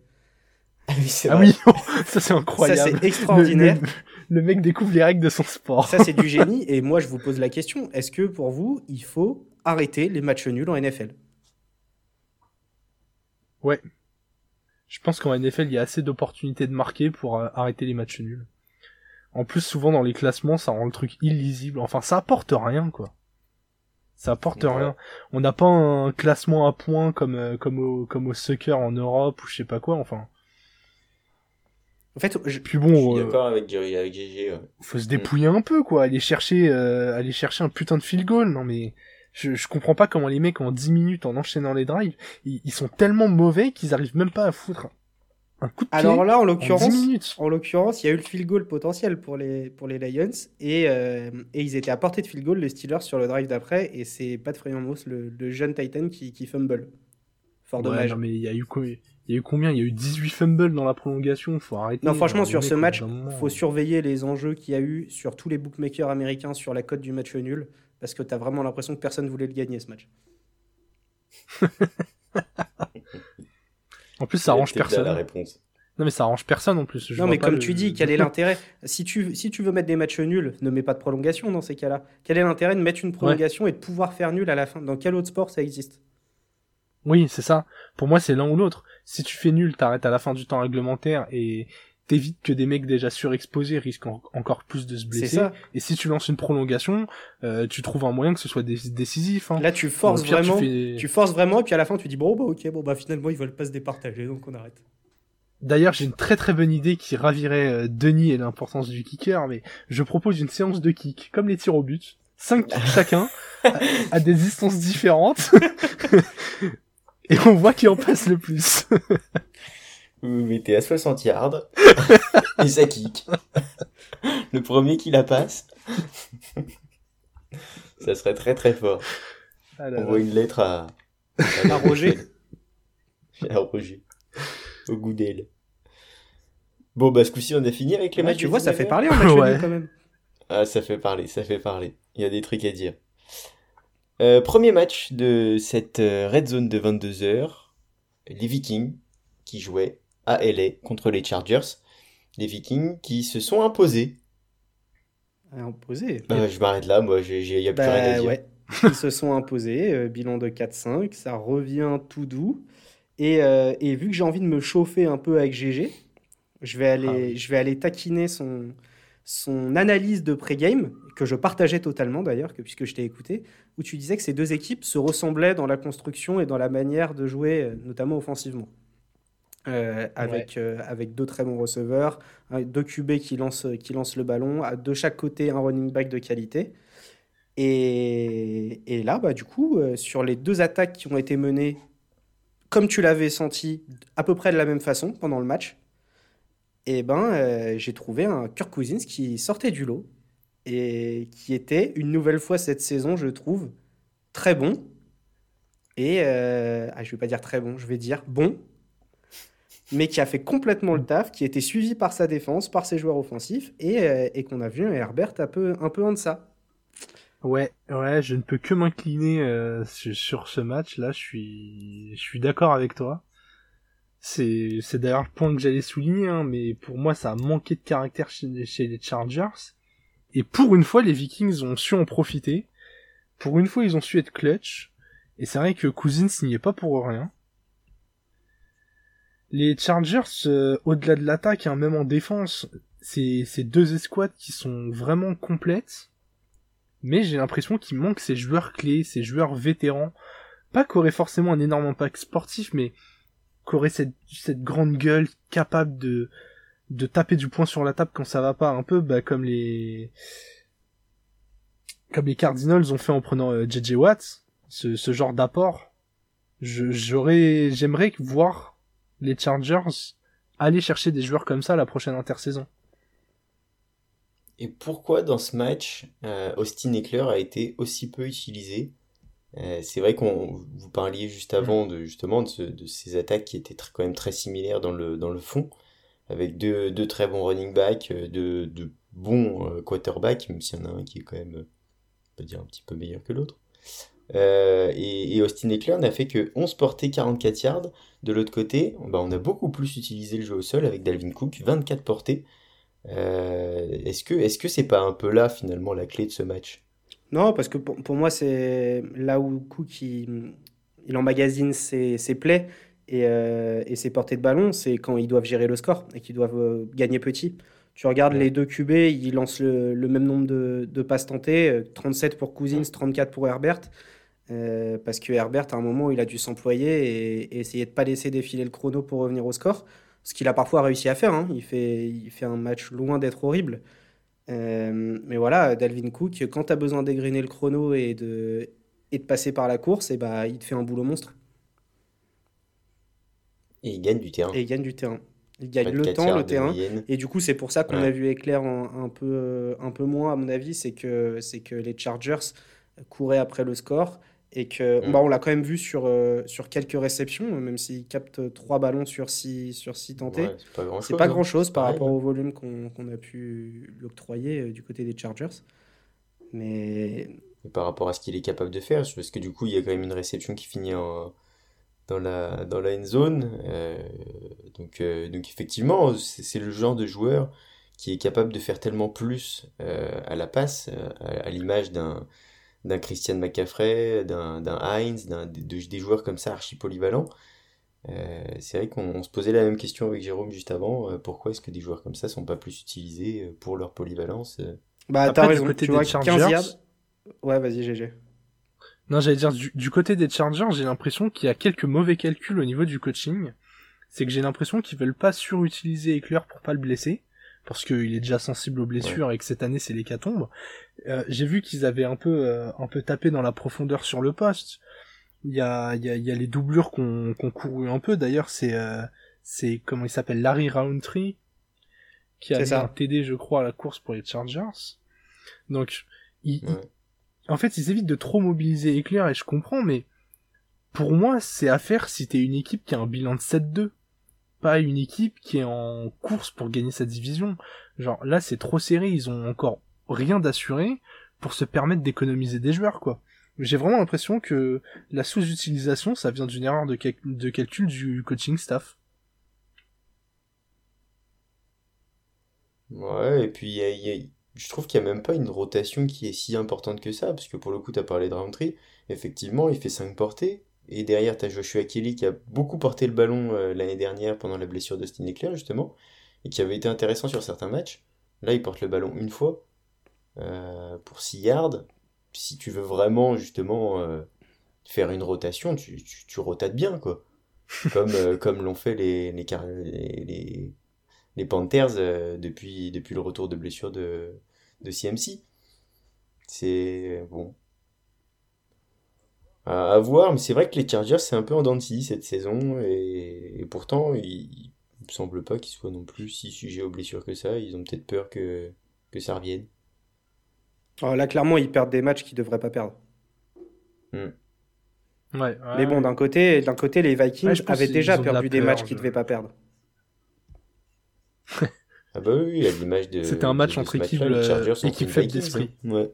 Ah oui, c'est Ah oui, ça c'est Ça, incroyable. c'est extraordinaire. Le, le- le mec découvre les règles de son sport. Ça, c'est du génie. Et moi, je vous pose la question est-ce que pour vous, il faut arrêter les matchs nuls en NFL Ouais. Je pense qu'en NFL, il y a assez d'opportunités de marquer pour euh, arrêter les matchs nuls. En plus, souvent dans les classements, ça rend le truc illisible. Enfin, ça apporte rien, quoi. Ça apporte Ouais. rien. On n'a pas un classement à points comme euh, comme au comme au soccer en Europe ou je sais pas quoi. Enfin, En fait, je- puis Je suis bon, euh, avec, avec GG. ouais. faut se dépouiller un peu, quoi. Aller chercher euh, aller chercher un putain de field goal. Non mais je, je comprends pas comment les mecs en 10 minutes en enchaînant les drives, ils, ils sont tellement mauvais qu'ils arrivent même pas à foutre un coup de pied alors là, en en l'occurrence, 10 minutes. En l'occurrence, il y a eu le field goal potentiel pour les, pour les Lions et, euh, et ils étaient à portée de field goal, les Steelers, sur le drive d'après. Et c'est Pat Freyamos, le, le jeune Titan, qui, qui fumble. Fort Ouais, dommage. non, mais il y a eu Il y a eu combien? Il y a eu 18 fumbles dans la prolongation, faut arrêter. Non, franchement, sur ce match, faut surveiller les enjeux qu'il y a eu sur tous les bookmakers américains sur la cote du match nul. Parce que t'as vraiment l'impression que personne voulait le gagner ce match. En plus, ça arrange personne. la réponse. Non, mais ça arrange personne en plus. Je non, vois mais pas comme le- tu dis, quel est l'intérêt si tu, si tu veux mettre des matchs nuls, ne mets pas de prolongation dans ces cas-là. Quel est l'intérêt de mettre une prolongation et de pouvoir faire nul à la fin? Dans quel autre sport ça existe? Oui, c'est ça. Pour moi, c'est l'un ou l'autre. Si tu fais nul, t'arrêtes à la fin du temps réglementaire et t'évites que des mecs déjà surexposés risquent en- encore plus de se blesser. ça. Et si tu lances une prolongation, euh, tu trouves un moyen que ce soit dé- décisif. Hein. Là, tu forces tu vraiment. fais- Tu forces vraiment, et puis à la fin, tu dis bon, bah ok, bon, bah finalement, ils veulent pas se départager, donc on arrête. D'ailleurs, j'ai une très très bonne idée qui ravirait euh, Denis et l'importance du kicker, mais je propose une séance de kick, comme les tirs au but. 5 kicks chacun. à, des distances différentes. et on voit qui en passe le plus. vous vous mettez à 60 yards et ça kick. Le premier qui la passe. ça serait très très fort. Ah on voit une lettre à, à Roger. à Roger. Au goût d'elle. Bon, bah, ce coup-ci, on a fini avec les Ouais, matchs. tu vois, ça 19 fait parler en match Ouais. quand même. Ah, ça fait parler, ça fait parler. Il y a des trucs à dire. Euh, premier match de cette euh, red zone de 22h. Les Vikings qui jouaient à LA contre les Chargers. Les Vikings qui se sont imposés. Ah, Imposé. Bah, je m'arrête là, moi, il n'y a plus rien à Bah dire. ouais. Ils se sont imposés, euh, bilan de 4-5, ça revient tout doux. Et, euh, et vu que j'ai envie de me chauffer un peu avec GG, je vais aller, Ah oui. je vais aller taquiner son, son analyse de pré-game, que je partageais totalement d'ailleurs, que, puisque je t'ai écouté, où tu disais que ces deux équipes se ressemblaient dans la construction et dans la manière de jouer, euh, notamment offensivement. Euh, avec, euh, avec deux très bons receveurs, deux QB qui lancent, qui lancent le ballon, de chaque côté un running back de qualité. Et, et là, bah, du coup, euh, sur les deux attaques qui ont été menées, comme tu l'avais senti, à peu près de la même façon pendant le match, et ben, euh, j'ai trouvé un Kirk Cousins qui sortait du lot et qui était une nouvelle fois cette saison, je trouve, très bon. Et ah, je vais pas dire très bon, je vais dire bon, mais qui a fait complètement le taf, qui était suivi par sa défense, par ses joueurs offensifs, et, euh, et qu'on a vu un Herbert un peu, un peu en deçà. Ouais, ouais, je ne peux que m'incliner euh, sur, sur ce match. Là, je suis, je suis d'accord avec toi. C'est, c'est d'ailleurs le point que j'allais souligner, hein, mais pour moi, ça a manqué de caractère chez, chez les Chargers. Et pour une fois, les Vikings ont su en profiter. Pour une fois, ils ont su être clutch. Et c'est vrai que Cousins n'y est pas pour rien. Les Chargers, euh, au-delà de l'attaque, hein, même en défense, c'est deux escouades qui sont vraiment complètes. Mais j'ai l'impression qu'il manque ces joueurs clés, ces joueurs vétérans. Pas qu'auraient forcément un énorme impact sportif, mais qu'auraient cette, cette grande gueule capable de, taper du poing sur la table quand ça va pas. Un peu bah, comme les comme les Cardinals ont fait en prenant euh, JJ Watt, ce, ce genre d'apport. J'aurais, j'aimerais voir les Chargers aller chercher des joueurs comme ça la prochaine intersaison. Et pourquoi dans ce match, euh, Austin Eckler a été aussi peu utilisé? Euh, c'est vrai qu'on vous parliez juste avant de justement de, ce- de ces attaques qui étaient quand même très similaires dans le dans le fond, avec deux, deux très bons running backs, euh, de, de bons quarterbacks, même s'il y en a un qui est quand même, on peut dire un petit peu meilleur que l'autre. Euh, et, et Austin Eckler n'a fait que 11 portées, 44 yards. De l'autre côté, bah, on a beaucoup plus utilisé le jeu au sol avec Dalvin Cook, 24 portées. Euh, est-ce que est-ce que c'est pas un peu là finalement la clé de ce match? Non, parce que pour, pour moi, c'est là où Cook il, il emmagasine ses, ses plays et, euh, et ses portées de ballon, c'est quand ils doivent gérer le score et qu'ils doivent gagner petit. Tu regardes Ouais. les deux QB, ils lancent le, le même nombre de, de passes tentées, euh, 37 pour Cousins, 34 pour Herbert. Euh, parce que Herbert, à un moment, il a dû s'employer et, et essayer de pas laisser défiler le chrono pour revenir au score. Ce qu'il a parfois réussi à faire. hein. Il fait, il fait un match loin d'être horrible. Euh, mais voilà, Dalvin Cook, quand tu as besoin dégrainer le chrono et de, et de passer par la course, et bah, il te fait un boulot monstre. Et il gagne du terrain. Et il gagne du terrain. Il gagne 24 le temps, le terrain. moyenne. Et du coup, c'est pour ça qu'on Ouais. a vu Éclair en- un peu, euh, un peu moins, à mon avis. C'est que, c'est que les Chargers couraient après le score. Et que, Mm. bah, on l'a quand même vu sur, euh, sur quelques réceptions, même s'il capte 3 ballons sur 6 sur six tentés. Ouais, c'est pas grand C'est chose. pas hein. grand chose C'est par pareil, rapport au volume qu'on qu'on a pu lui octroyer euh, du côté des Chargers. Mais Et par rapport à ce qu'il est capable de faire, parce que du coup, il y a quand même une réception qui finit en- dans la, dans la end zone. euh, donc, euh, donc effectivement, c'est le genre de joueur qui est capable de faire tellement plus à la passe, à, à l'image d'un d'un Christian McCaffrey, d'un d'un Heinz, d'un de- de- des joueurs comme ça archi polyvalents. Euh, c'est vrai qu'on on se posait la même question avec Jérôme juste avant. euh, pourquoi est-ce que des joueurs comme ça sont pas plus utilisés euh, pour leur polyvalence euh? Bah, t'as raison. côté Tu des vois, Chargers- 15 yards. Ouais, vas-y, GG. Non, j'allais dire, du, du côté des Chargers, j'ai l'impression qu'il y a quelques mauvais calculs au niveau du coaching. C'est que j'ai l'impression qu'ils veulent pas surutiliser Eckler pour pas le blesser. Parce qu'il est déjà sensible aux blessures et que cette année c'est l'hécatombe. Euh, J'ai vu qu'ils avaient un peu euh, un peu tapé dans la profondeur sur le poste. Il y a il y a, y a les doublures qu'on qu'on couru un peu. D'ailleurs c'est euh, c'est comment il s'appelle Larry Roundtree qui a mis un TD je crois à la course pour les Chargers. Donc il, Ouais. en fait ils évitent de trop mobiliser Eclair et je comprends mais pour moi c'est à faire si t'es une équipe qui a un bilan de 7-2 pas une équipe qui est en course pour gagner sa division. Genre là c'est trop serré, ils ont encore rien d'assuré pour se permettre d'économiser des joueurs quoi. J'ai vraiment l'impression que la sous-utilisation ça vient d'une erreur de, cal- de calcul du coaching staff. Ouais, et puis je trouve qu'il n'y a même pas une rotation qui est si importante que ça, parce que pour le coup, tu as parlé de Roundtree. Effectivement, il fait 5 portées. Et derrière, tu as Joshua Kelly qui a beaucoup porté le ballon euh, l'année dernière pendant la blessure d'Austin Leclerc, justement, et qui avait été intéressant sur certains matchs. Là, il porte le ballon une fois euh, pour 6 yards. Si tu veux vraiment, justement, euh, faire une rotation, tu, tu, tu rotates bien, quoi. Comme, comme l'ont fait les, les, Panthers depuis, depuis le retour de blessure de, de CMC. C'est bon. À, à voir, mais c'est vrai que les Chargers, c'est un peu en dents de scie cette saison, et, et pourtant, il, il me semble pas qu'ils soient non plus si sujets aux blessures que ça. Ils ont peut-être peur que, que ça revienne. Alors là, clairement, ils perdent des matchs qu'ils devraient pas perdre. Ouais. Mais bon, d'un côté, d'un côté, les Vikings Ouais, avaient déjà de perdu des peur, matchs je- qu'ils devaient pas perdre. Ah bah oui, à l'image de. C'était un match de- de entre équipes, faibles Vikings, d'esprit. Ouais.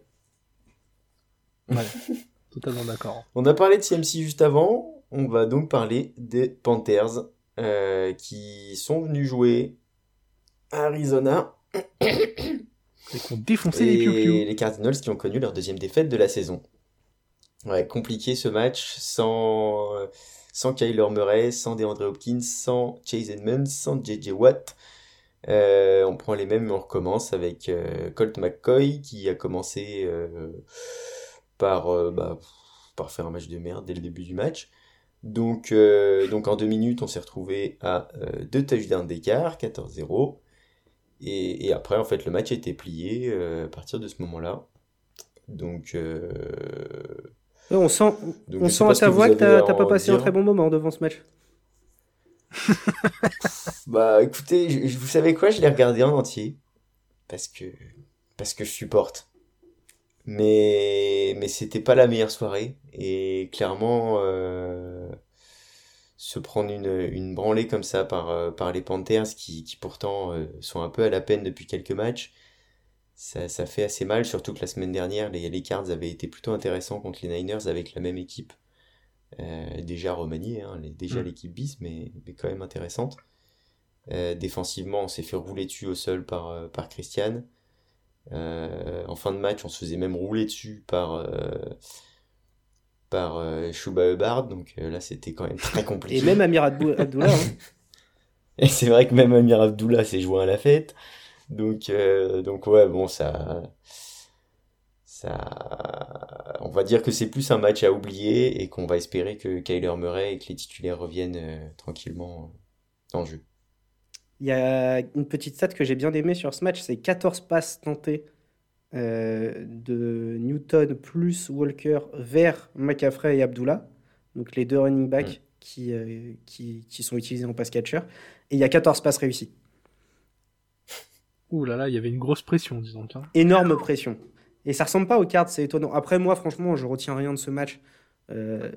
Ouais. Totalement d'accord. On a parlé de CMC juste avant, on va donc parler des Panthers euh, qui sont venus jouer à Arizona Et les et piou les Cardinals qui ont connu leur deuxième défaite de la saison. Ouais, compliqué ce match sans, euh, sans Kyler Murray, sans DeAndre Hopkins, sans Chase Edmonds, sans JJ Watt. Euh, on prend les mêmes, mais on recommence avec euh, Colt McCoy qui a commencé euh, par, euh, bah, par faire un match de merde dès le début du match. Donc, euh, donc en deux minutes, on s'est retrouvé à euh, deux touchdowns d'écart, 14-0. Et, et après, en fait, le match a été plié euh, à partir de ce moment-là. Donc, on sent, donc on sent à ta voix que t'as pas passé un très bon moment devant ce match. Bah écoutez, je- vous savez quoi, je l'ai regardé en entier parce que parce que je supporte. Mais mais c'était pas la meilleure soirée et clairement euh, se prendre une, une branlée comme ça par euh, par les Panthers qui qui pourtant euh, sont un peu à la peine depuis quelques matchs, ça ça fait assez mal surtout que la semaine dernière les les Cards avaient été plutôt intéressants contre les Niners avec la même équipe. Euh, déjà remaniée, hein, les- déjà Mm. l'équipe bis, mais, mais quand même intéressante. Euh, défensivement, on s'est fait rouler dessus au sol par, par Christian. Euh, en fin de match, on se faisait même rouler dessus par, euh, par euh, Chuba Hubbard. Donc là, c'était quand même très compliqué. Et même Amir Abdullah. hein. Et c'est vrai que même Amir Abdullah s'est joint à la fête. Donc, euh, donc ouais, bon, ça, ça, on va dire que c'est plus un match à oublier et qu'on va espérer que Kyler Murray et que les titulaires reviennent euh, tranquillement dans le jeu. Il y a une petite stat que j'ai bien aimée sur ce match, c'est 14 passes tentées euh, de Newton plus Walker vers McCaffrey et Abdullah, donc les deux running backs qui, euh, qui, qui sont utilisés en pass catcher, et il y a 14 passes réussies. Ouh là là, il y avait une grosse pression, disons. Hein. Énorme pression. Et ça ressemble pas aux cartes, c'est étonnant. Après, moi, franchement, je retiens rien de ce match. Euh,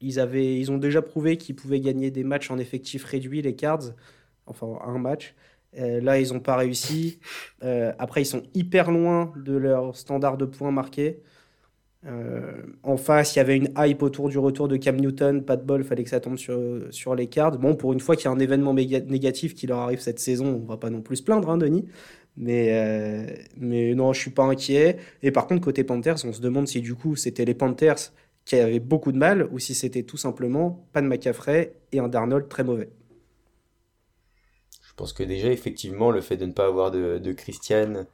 ils, avaient, ils ont déjà prouvé qu'ils pouvaient gagner des matchs en effectif réduit, les Cards. Enfin, un match. Euh, là, ils n'ont pas réussi. Euh, après, ils sont hyper loin de leur standard de points marqués. Euh, en face, il y avait une hype autour du retour de Cam Newton. Pas de bol, fallait que ça tombe sur, sur les cards. Bon, pour une fois qu'il y a un événement négatif qui leur arrive cette saison, on va pas non plus se plaindre, hein, Denis. Mais, mais non, je suis pas inquiet. Et par contre, côté Panthers, on se demande si du coup c'était les Panthers qui avaient beaucoup de mal ou si c'était tout simplement pas de McCaffrey et un Darnold très mauvais. Je pense que déjà, effectivement, le fait de ne pas avoir de, de Christian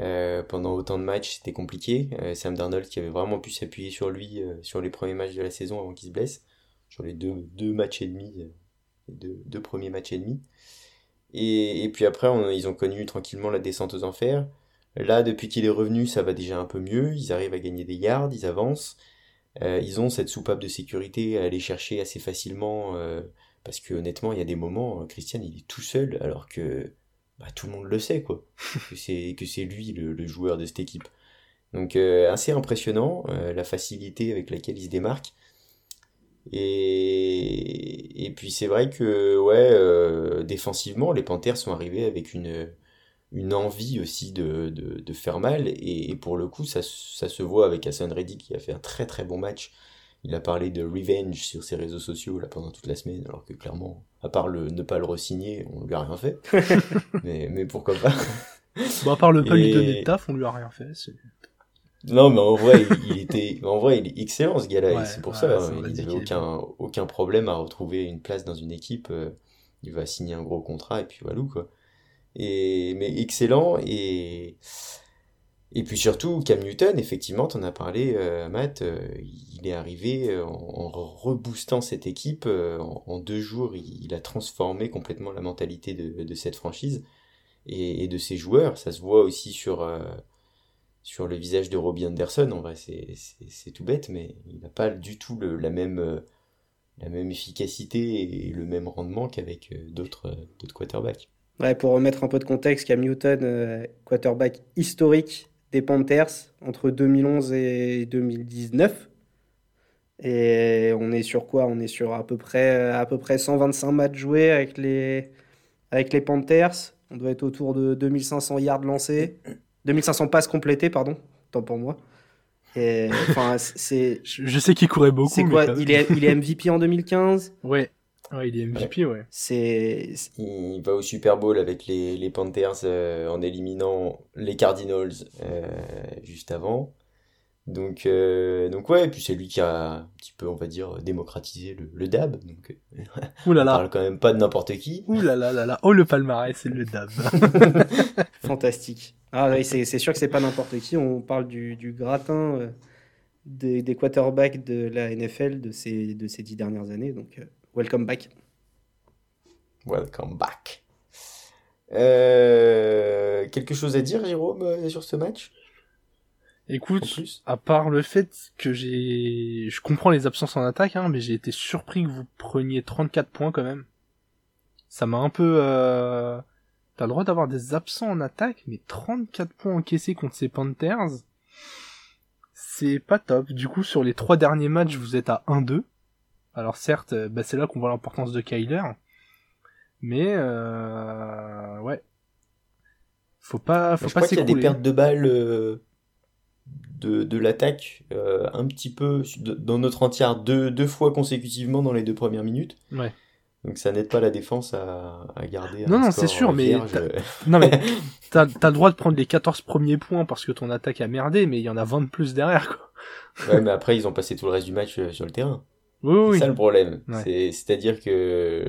euh, pendant autant de matchs, c'était compliqué. Euh, Sam Darnold qui avait vraiment pu s'appuyer sur lui euh, sur les premiers matchs de la saison avant qu'il se blesse, sur les deux, deux matchs et demi, les deux, deux premiers matchs et demi. Et, et puis après, ils ont connu tranquillement la descente aux enfers. Là, depuis qu'il est revenu, ça va déjà un peu mieux. Ils arrivent à gagner des yards, ils avancent. Ils ont cette soupape de sécurité à aller chercher assez facilement. Parce que honnêtement, il y a des moments, euh, Christian, il est tout seul, alors que bah, tout le monde le sait, quoi. Que c'est lui le, le joueur de cette équipe. Donc euh, assez impressionnant, euh, la facilité avec laquelle il se démarque. Et, et puis c'est vrai que ouais, euh, défensivement, les Panthers sont arrivés avec une, une envie aussi de, de, de faire mal. Et, et pour le coup, ça, ça se voit avec Hassan Reddick qui a fait un très très bon match. Il a parlé de revenge sur ses réseaux sociaux là, pendant toute la semaine, alors que clairement, à part le, ne pas le re-signer, on lui a rien fait. mais, mais pourquoi pas? Bon, à part le pas lui donner de taf, on lui a rien fait. Non, mais en vrai, il, était, en vrai, il est excellent ce gars-là, Ouais, c'est pour ouais, ça, ça, hein, il n'avait aucun, aucun problème à retrouver une place dans une équipe. euh, il va signer un gros contrat et puis voilà quoi. Et mais excellent et et puis surtout Cam Newton, effectivement, t'en as parlé, euh, Matt, euh, il est arrivé euh, en, en reboostant cette équipe en, en deux jours, il, a transformé complètement la mentalité de, de cette franchise et, de ses joueurs. Ça se voit aussi sur sur le visage de Robbie Anderson. En vrai, c'est tout bête, mais il n'a pas du tout la même la même efficacité et le même rendement qu'avec d'autres quarterbacks. Ouais, pour remettre un peu de contexte, Cam Newton, quarterback historique des Panthers entre 2011 et 2019. Et on est sur quoi? On est sur à peu près, à peu près 125 matchs joués avec les, avec les Panthers. On doit être autour de 2500 yards lancés. 2500 passes complétées, pardon. Tant pour moi. Et, enfin, c'est, Je, sais qu'il courait beaucoup. c'est quoi? Il est, il est MVP en 2015. Ouais. Ouais, il est MVP, ouais. C'est, Il va au Super Bowl avec les, les Panthers euh, en éliminant les Cardinals euh, juste avant. Donc, euh, donc ouais, et puis c'est lui qui a un petit peu, on va dire, démocratisé le, le dab. Donc, Ouh là on là. parle quand même pas de n'importe qui. Ouh là là là là. Oh, le palmarès, c'est le DAB. Fantastique. Ah oui, c'est c'est sûr que c'est pas n'importe qui. On parle du, du gratin des, des quarterbacks de la NFL de ces, de ces dix dernières années. Donc, welcome back. Welcome back. Euh, quelque chose à dire, Jérôme, euh, sur ce match? Écoute, à part le fait que j'ai... Je comprends les absences en attaque, hein, mais j'ai été surpris que vous preniez 34 points quand même. Ça m'a un peu... Euh... T'as le droit d'avoir des absents en attaque, mais 34 points encaissés contre ces Panthers, c'est pas top. Du coup, sur les trois derniers matchs, vous êtes à 1-2. Alors certes, euh, bah, c'est là qu'on voit l'importance de Kyler. Mais euh... ouais. Faut pas, faut Je pas crois qu'il y a des pertes de balles euh, de, de l'attaque euh, un petit peu dans notre entière deux, deux fois consécutivement dans les deux premières minutes. Ouais. Donc ça n'aide pas la défense à, à garder Non, un non, c'est sûr, mais Non mais t'as le droit de prendre les 14 premiers points parce que ton attaque a merdé, mais il y en a 20 de plus derrière quoi. Ouais, mais après ils ont passé tout le reste du match sur le terrain. Oui, C'est oui. ça le problème. Ouais. C'est-à-dire que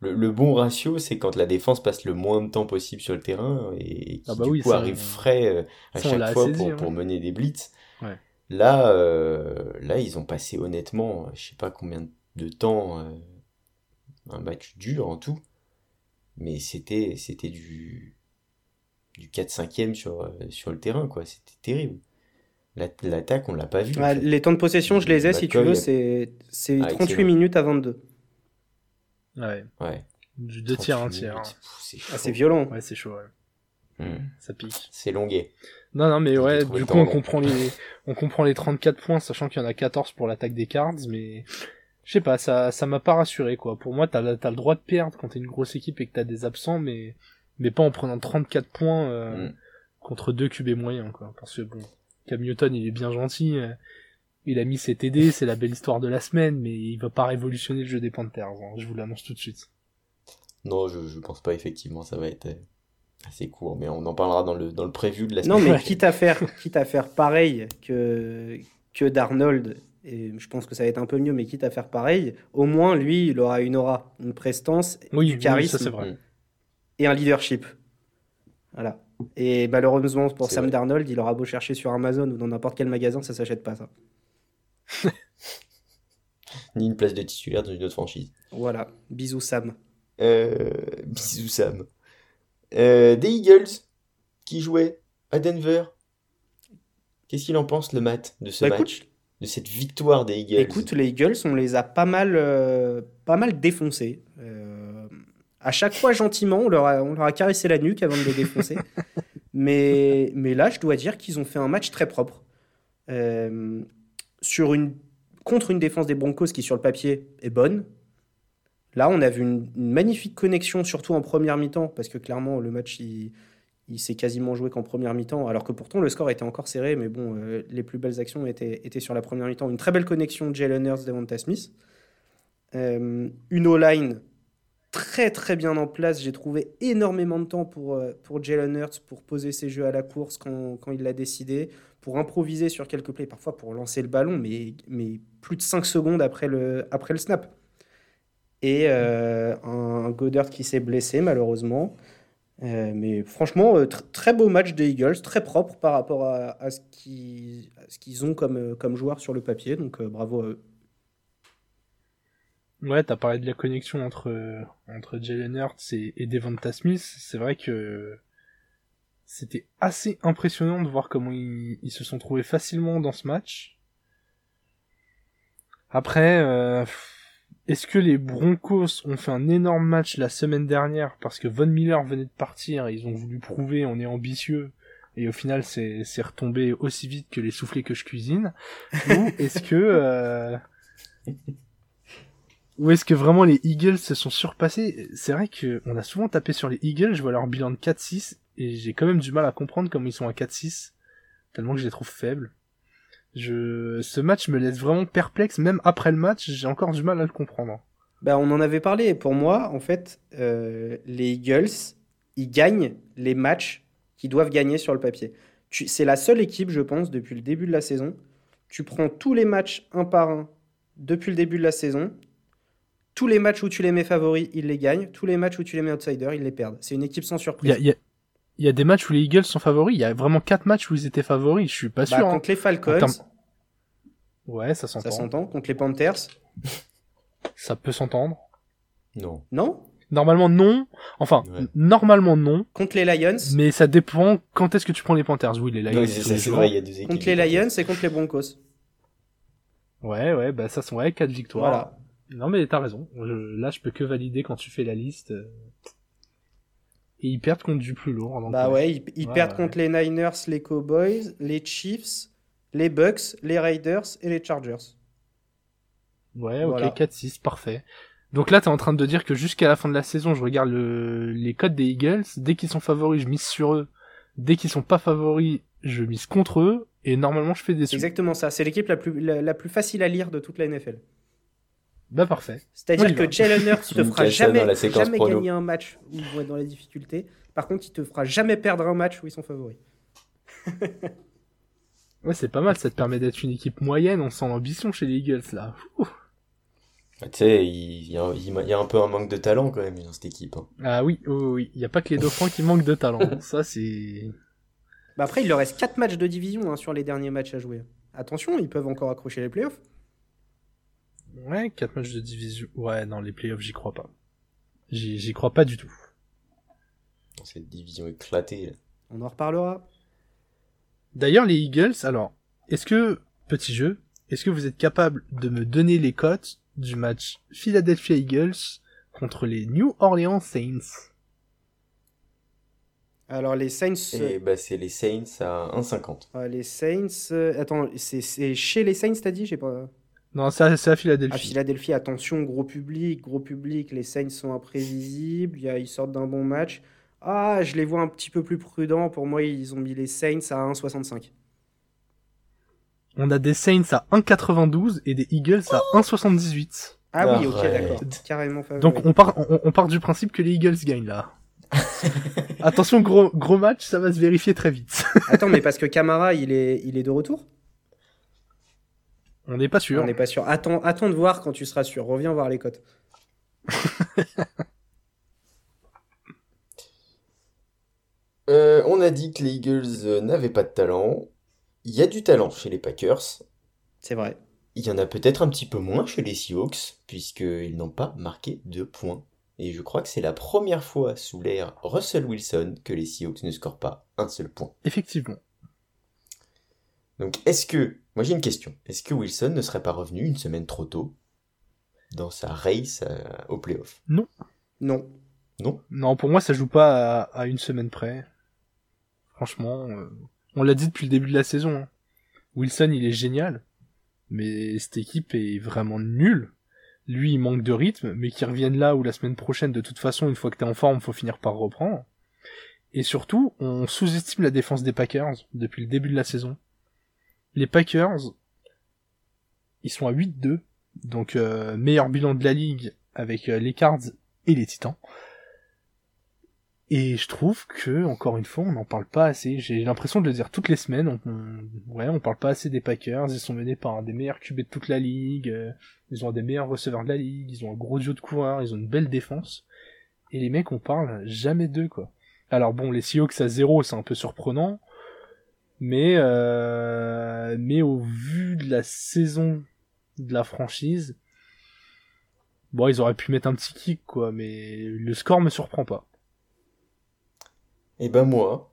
le, le bon ratio, c'est quand la défense passe le moins de temps possible sur le terrain et qui Ah bah du oui, coup ça, arrive frais euh, à ça, chaque fois pour, mener des blitz. Ouais. Là, euh, là, ils ont passé honnêtement, je sais pas combien de temps, euh, un match dur en tout, mais c'était, c'était du, du 4-5e sur, euh, sur le terrain, quoi. C'était terrible. La- L'attaque, on l'a pas vu. Ah, les temps de possession, je les ai si tu veux. C'est c'est Ah, 38 excellent. minutes à 22. Ouais. Ouais. Du deux tiers, un 38 tiers. pff, c'est Ah, violent. Ouais, c'est chaud, ouais. Hmm. Ça pique. C'est longué. Non, non, mais ouais, du coup, on long. comprend les, on comprend les 34 points, sachant qu'il y en a 14 pour l'attaque des Cards, mais je sais pas, ça, ça m'a pas rassuré, quoi. Pour moi, t'as, t'as le droit de perdre quand t'es une grosse équipe et que t'as des absents, mais, mais pas en prenant 34 points, euh, Mm. contre deux QB moyens, quoi. Parce que bon, Cam Newton, il est bien gentil, euh, il a mis ses TD, c'est la belle histoire de la semaine, mais il va pas révolutionner le jeu des Panthers, hein, je vous l'annonce tout de suite. Non, je, je pense pas, effectivement, ça va être euh, assez court, mais on en parlera dans le, dans le preview de la Non, semaine. mais quitte à faire, quitte à faire pareil que, que Darnold, et je pense que ça va être un peu mieux, mais quitte à faire pareil, au moins lui, il aura une aura, une prestance, Oui, du oui, charisme ça c'est vrai. Mm. et un leadership. Voilà. Et malheureusement pour Sam vrai. Darnold, il aura beau chercher sur Amazon ou dans n'importe quel magasin, ça s'achète pas ça. Ni une place de titulaire dans une autre franchise. Voilà. Bisous Sam. Euh, bisous Sam. Euh, des Eagles qui jouaient à Denver. Qu'est-ce qu'il en pense le mat de ce Bah, match, de cette victoire des Eagles? Écoute, les Eagles, on les a pas mal, euh, pas mal défoncés. Euh, à chaque fois, gentiment, on leur, a, on leur a caressé la nuque avant de les défoncer. mais, mais là, je dois dire qu'ils ont fait un match très propre. Euh, sur une, contre une défense des Broncos qui, sur le papier, est bonne. Là, on a vu une, une magnifique connexion, surtout en première mi-temps, parce que clairement, le match, il, il s'est quasiment joué qu'en première mi-temps, alors que pourtant le score était encore serré, mais bon, euh, les plus belles actions étaient, étaient sur la première mi-temps. Une très belle connexion de Jalen Hurts, Devonta Smith. Euh, une O-line très très bien en place. J'ai trouvé énormément de temps pour, euh, pour Jalen Hurts pour poser ses jeux à la course quand, quand il l'a décidé, pour improviser sur quelques plays, parfois pour lancer le ballon, mais, mais plus de 5 secondes après le, après le snap. Et euh, un Goddard qui s'est blessé malheureusement. Euh, mais franchement, tr- très beau match des Eagles, très propre par rapport à, ce qu'ils ont comme, comme sur le papier. Donc bravo à eux. Ouais, t'as parlé de la connexion entre, euh, entre Jalen Hurts et, et Devonta Smith. C'est vrai que c'était assez impressionnant de voir comment ils, se sont trouvés facilement dans ce match. Après, euh, est-ce que les Broncos ont fait un énorme match la semaine dernière parce que Von Miller venait de partir et ils ont voulu prouver on est ambitieux et au final c'est c'est retombé aussi vite que les soufflets que je cuisine? Ou est-ce que euh, ou est-ce que vraiment les Eagles se sont surpassés? C'est vrai que on a souvent tapé sur les Eagles, je vois leur bilan de 4-6 et j'ai quand même du mal à comprendre comment ils sont à 4-6 tellement que je les trouve faibles. Ce match me laisse vraiment perplexe même après le match, j'ai encore du mal à le comprendre. Bah, on en avait parlé. Pour moi, en fait, euh, les Eagles, ils gagnent les matchs qu'ils doivent gagner sur le papier. C'est la seule équipe, je pense, depuis le début de la saison. Tu prends tous les matchs un par un depuis le début de la saison. Tous les matchs où tu les mets favoris, ils les gagnent. Tous les matchs où tu les mets outsiders, ils les perdent. C'est une équipe sans surprise. il y a- il y a des matchs où les Eagles sont favoris, il y a vraiment 4 matchs où ils étaient favoris, je suis pas Bah, sûr. hein. contre les Falcons, Ouais, ça ça s'entend. s'entend. Contre les Panthers, Ça peut s'entendre. Non. non? Normalement non. Enfin, Ouais. normalement non. Contre les Lions, Mais ça dépend quand est-ce que tu prends les Panthers. Oui, les Lions. Oui, c'est vrai, il y a deux équipes. contre les Lions et contre les Broncos. Ouais, ouais, bah ça sont ouais, 4 victoires. Voilà. Non mais t'as raison. Je- là, je peux que valider quand tu fais la liste. euh. Et ils perdent contre du plus lourd. Bah ouais, ils, ils Ouais, perdent ouais. contre les Niners, les Cowboys, les Chiefs, les Bucks, les Raiders et les Chargers. Ouais, ok, Voilà. 4-6, parfait. Donc là, t'es en train de dire que jusqu'à la fin de la saison, je regarde le... les codes des Eagles. Dès qu'ils sont favoris, je mise sur eux. Dès qu'ils sont pas favoris, je mise contre eux. Et normalement, je fais des exactement ça. C'est l'équipe la plus, la, la plus facile à lire de toute la NFL. Bah parfait. C'est-à-dire que Jalen Hurts te fera jamais, la gagner un match où ils vont être dans la difficulté. Par contre, il te fera jamais perdre un match où ils sont favoris. Ouais, c'est pas mal, ça te permet d'être une équipe moyenne, on sent l'ambition chez les Eagles là. Ouh. Ah, Tu sais, il, y a, il y a un peu un manque de talent quand même dans cette équipe. hein. Ah oui, oui, oui, il y a pas que les Dauphins qui manquent de talent. Ça c'est... Bah après, il leur reste 4 matchs de division hein, sur les derniers matchs à jouer. Attention, ils peuvent encore accrocher les playoffs. Ouais, 4 matchs de division. Ouais, non, les playoffs, j'y crois pas. J'y crois pas du tout. Cette division éclatée. là. On en reparlera. D'ailleurs, les Eagles, alors, est-ce que, petit jeu, est-ce que vous êtes capable de me donner les cotes du match Philadelphia Eagles contre les New Orleans Saints? Alors les Saints, Et bah, c'est les Saints à 1,50. euh, les Saints. euh, attends, c'est c'est chez les Saints, t'as dit? J'ai pas. Non, c'est à, c'est à À Philadelphie. Philadelphie, attention, gros public, gros public. Les Saints sont imprévisibles. il y a- Ils sortent d'un bon match. Ah, je les vois un petit peu plus prudents. Pour moi, ils ont mis les Saints à 1,65. On a des Saints à 1,92 et des Eagles à 1,78. Ah oui, ok, d'accord. Carrément favori. Donc on part, on, on part du principe que les Eagles gagnent là. Attention, gros, gros match, ça va se vérifier très vite. Attends, mais parce que Camara, il est, il est de retour? On n'est pas sûr. On n'est pas sûr. Attends, attends de voir quand tu seras sûr. Reviens voir les cotes. Euh, on a dit que les Eagles euh, n'avaient pas de talent. Il y a du talent chez les Packers. C'est vrai. Il y en a peut-être un petit peu moins chez les Seahawks, puisqu'ils n'ont pas marqué de points. et je crois que c'est la première fois sous l'ère Russell Wilson que les Seahawks ne scorent pas un seul point. Effectivement. Donc est-ce que, moi j'ai une question, est-ce que Wilson ne serait pas revenu une semaine trop tôt dans sa race euh, au playoff? Non. Non. Non? Non, pour moi ça joue pas à, à une semaine près. Franchement, euh, on l'a dit depuis le début de la saison. hein. Wilson il est génial, mais cette équipe est vraiment nulle. Lui il manque de rythme, mais qu'il revienne là où la semaine prochaine, de toute façon, une fois que t'es en forme, faut finir par reprendre. Et surtout, on sous-estime la défense des Packers depuis le début de la saison. Les Packers, ils sont à 8-2, donc euh, meilleur bilan de la ligue avec euh, les Cards et les Titans. Et je trouve que, encore une fois, on n'en parle pas assez. J'ai l'impression de le dire toutes les semaines. On, ouais, on parle pas assez des Packers. Ils sont menés par un des meilleurs QB de toute la ligue. euh, Ils ont des meilleurs receveurs de la ligue. Ils ont un gros duo de coureurs. Ils ont une belle défense. Et les mecs, on parle jamais d'eux, quoi. Alors bon, les Seahawks à zéro, c'est un peu surprenant. Mais, euh, mais au vu de la saison de la franchise, bon, ils auraient pu mettre un petit kick, quoi. Mais le score me surprend pas. Eh ben moi,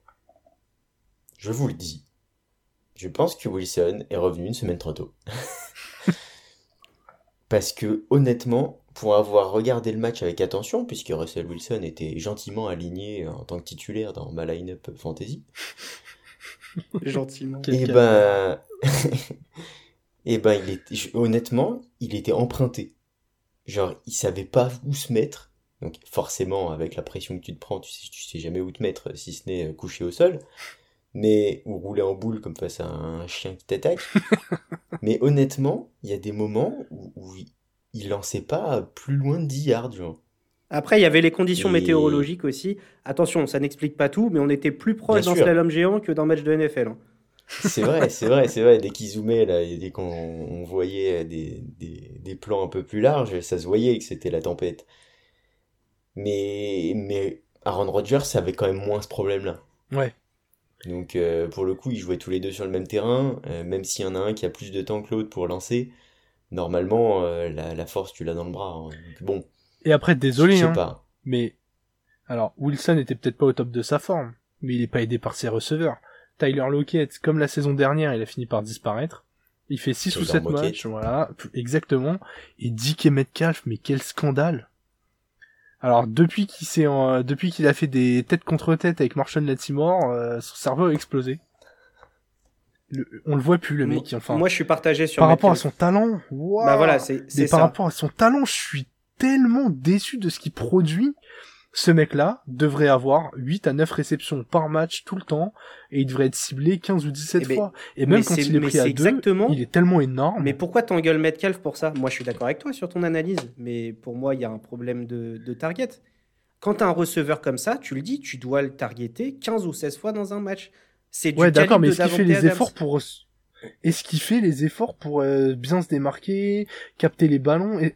je vous le dis, je pense que Wilson est revenu une semaine trop tôt. Parce que honnêtement, pour avoir regardé le match avec attention, puisque Russell Wilson était gentiment aligné en tant que titulaire dans ma line-up fantasy, Gentiment. Quel eh ben, eh ben, il était, honnêtement, il était emprunté. Genre, il savait pas où se mettre. Donc, forcément, avec la pression que tu te prends, tu sais, tu sais jamais où te mettre, si ce n'est euh, couché au sol. Mais, ou rouler en boule comme face à un chien qui t'attaque. Mais honnêtement, il y a des moments où, où il, il lançait pas plus loin de 10 yards, genre. Après, il y avait les conditions Et- météorologiques aussi. Attention, ça n'explique pas tout, mais on était plus proche d'un slalom géant que d'un match de NFL. hein. C'est vrai, c'est vrai, c'est vrai. Dès qu'ils zoomaient, là, et dès qu'on on voyait des, des, des plans un peu plus larges, ça se voyait que c'était la tempête. Mais, mais Aaron Rodgers avait quand même moins ce problème-là. Ouais. Donc, euh, pour le coup, ils jouaient tous les deux sur le même terrain, euh, même s'il y en a un qui a plus de temps que l'autre pour lancer. Normalement, euh, la, la force, tu l'as dans le bras. hein. Donc, bon, Et après, désolé, je sais hein, pas. mais alors Wilson était peut-être pas au top de sa forme, mais il est pas aidé par ses receveurs. Tyler Lockett, comme la saison dernière, il a fini par disparaître. Il fait 6 ou Tyler 7 Lockett. matchs, voilà, exactement. Et DK Metcalf, mais quel scandale. Alors depuis qu'il s'est en- depuis qu'il a fait des têtes contre tête avec Marshall Latimore, euh, son cerveau a explosé. Le- on le voit plus le mec, enfin Moi, je suis partagé sur par rapport à son talent. waouh. Bah voilà, c'est par ça. rapport à son talent, je suis tellement déçu de ce qu'il produit. Ce mec-là devrait avoir 8 à 9 réceptions par match tout le temps et il devrait être ciblé 15 ou 17 Eh ben, fois. Et même quand il est pris à c'est 2, exactement- il est tellement énorme. Mais pourquoi t'engueules Metcalf pour ça? Moi, je suis d'accord avec toi sur ton analyse, mais pour moi, il y a un problème de, de target. Quand t'as un receveur comme ça, tu le dis, tu dois le targeter 15 ou 16 fois dans un match. C'est du ouais, d'accord, calibre mais de est-ce qu'il fait les efforts pour est-ce qu'il fait les efforts pour euh, bien se démarquer, capter les ballons et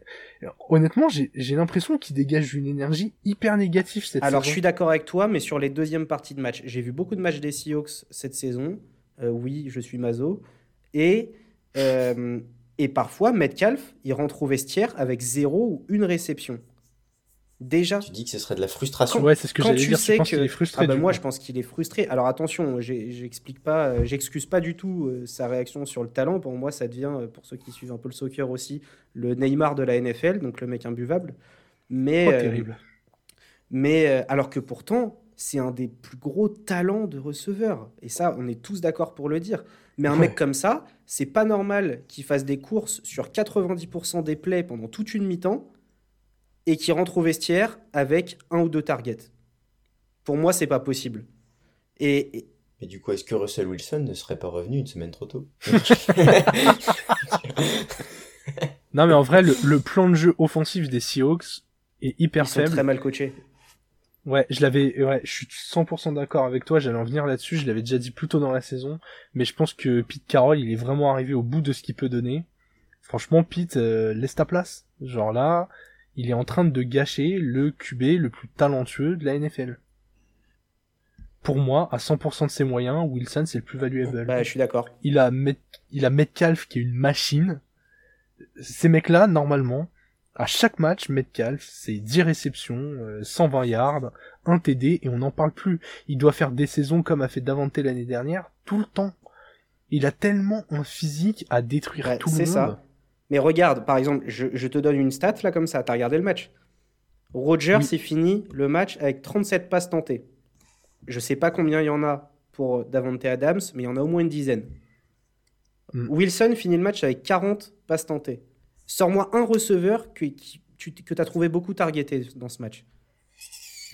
honnêtement, j'ai l'impression qu'il dégage une énergie hyper négative cette Alors, je saison. suis d'accord avec toi, mais sur les deuxièmes parties de match, j'ai vu beaucoup de matchs des Seahawks cette saison. Euh, oui, je suis mazo. Et, euh, et parfois, Metcalf, il rentre au vestiaire avec zéro ou une réception. Déjà. Tu dis que ce serait de la frustration. Ouais, c'est ce que Quand j'allais tu dire, sais que qu'il est frustré ah bah moi coup. je pense qu'il est frustré. Alors attention, j'ai- j'explique pas, euh, j'excuse pas du tout euh, sa réaction sur le talent. Pour moi, ça devient, euh, pour ceux qui suivent un peu le soccer aussi, le Neymar de la NFL, donc le mec imbuvable. Mais Oh, euh, terrible. mais euh, alors que pourtant, c'est un des plus gros talents de receveur. Et ça, on est tous d'accord pour le dire. Mais un Ouais. mec comme ça, c'est pas normal qu'il fasse des courses sur 90% des plays pendant toute une mi-temps et qu'il rentre au vestiaire avec un ou deux targets. Pour moi, c'est pas possible. Et, et- Mais du coup, est-ce que Russell Wilson ne serait pas revenu une semaine trop tôt? Non, mais en vrai, le, le plan de jeu offensif des Seahawks est hyper ils sont faible. très mal coachés. Ouais, je l'avais, ouais, je suis 100% d'accord avec toi, j'allais en venir là-dessus, je l'avais déjà dit plus tôt dans la saison, mais je pense que Pete Carroll, il est vraiment arrivé au bout de ce qu'il peut donner. Franchement, Pete, euh, laisse ta place. Genre là, il est en train de gâcher le QB le plus talentueux de la NFL. Pour moi, à 100% de ses moyens, Wilson, c'est le plus valuable. Bah, je suis d'accord. il a Met- il a Metcalf qui est une machine. Ces mecs-là, normalement, À chaque match, Metcalf, c'est 10 réceptions, 120 yards, un TD, et on n'en parle plus. Il doit faire des saisons comme a fait Davante l'année dernière, tout le temps. Il a tellement un physique à détruire tout le monde. C'est ça. Mais regarde, par exemple, je, te donne une stat là comme ça, t'as regardé le match. Rogers s'est fini le match avec 37 passes tentées. Je sais pas combien il y en a pour Davante Adams, mais il y en a au moins une dizaine. Mm. Wilson finit le match avec 40 passes tentées. Sors-moi un receveur que, que tu as trouvé beaucoup targeté dans ce match.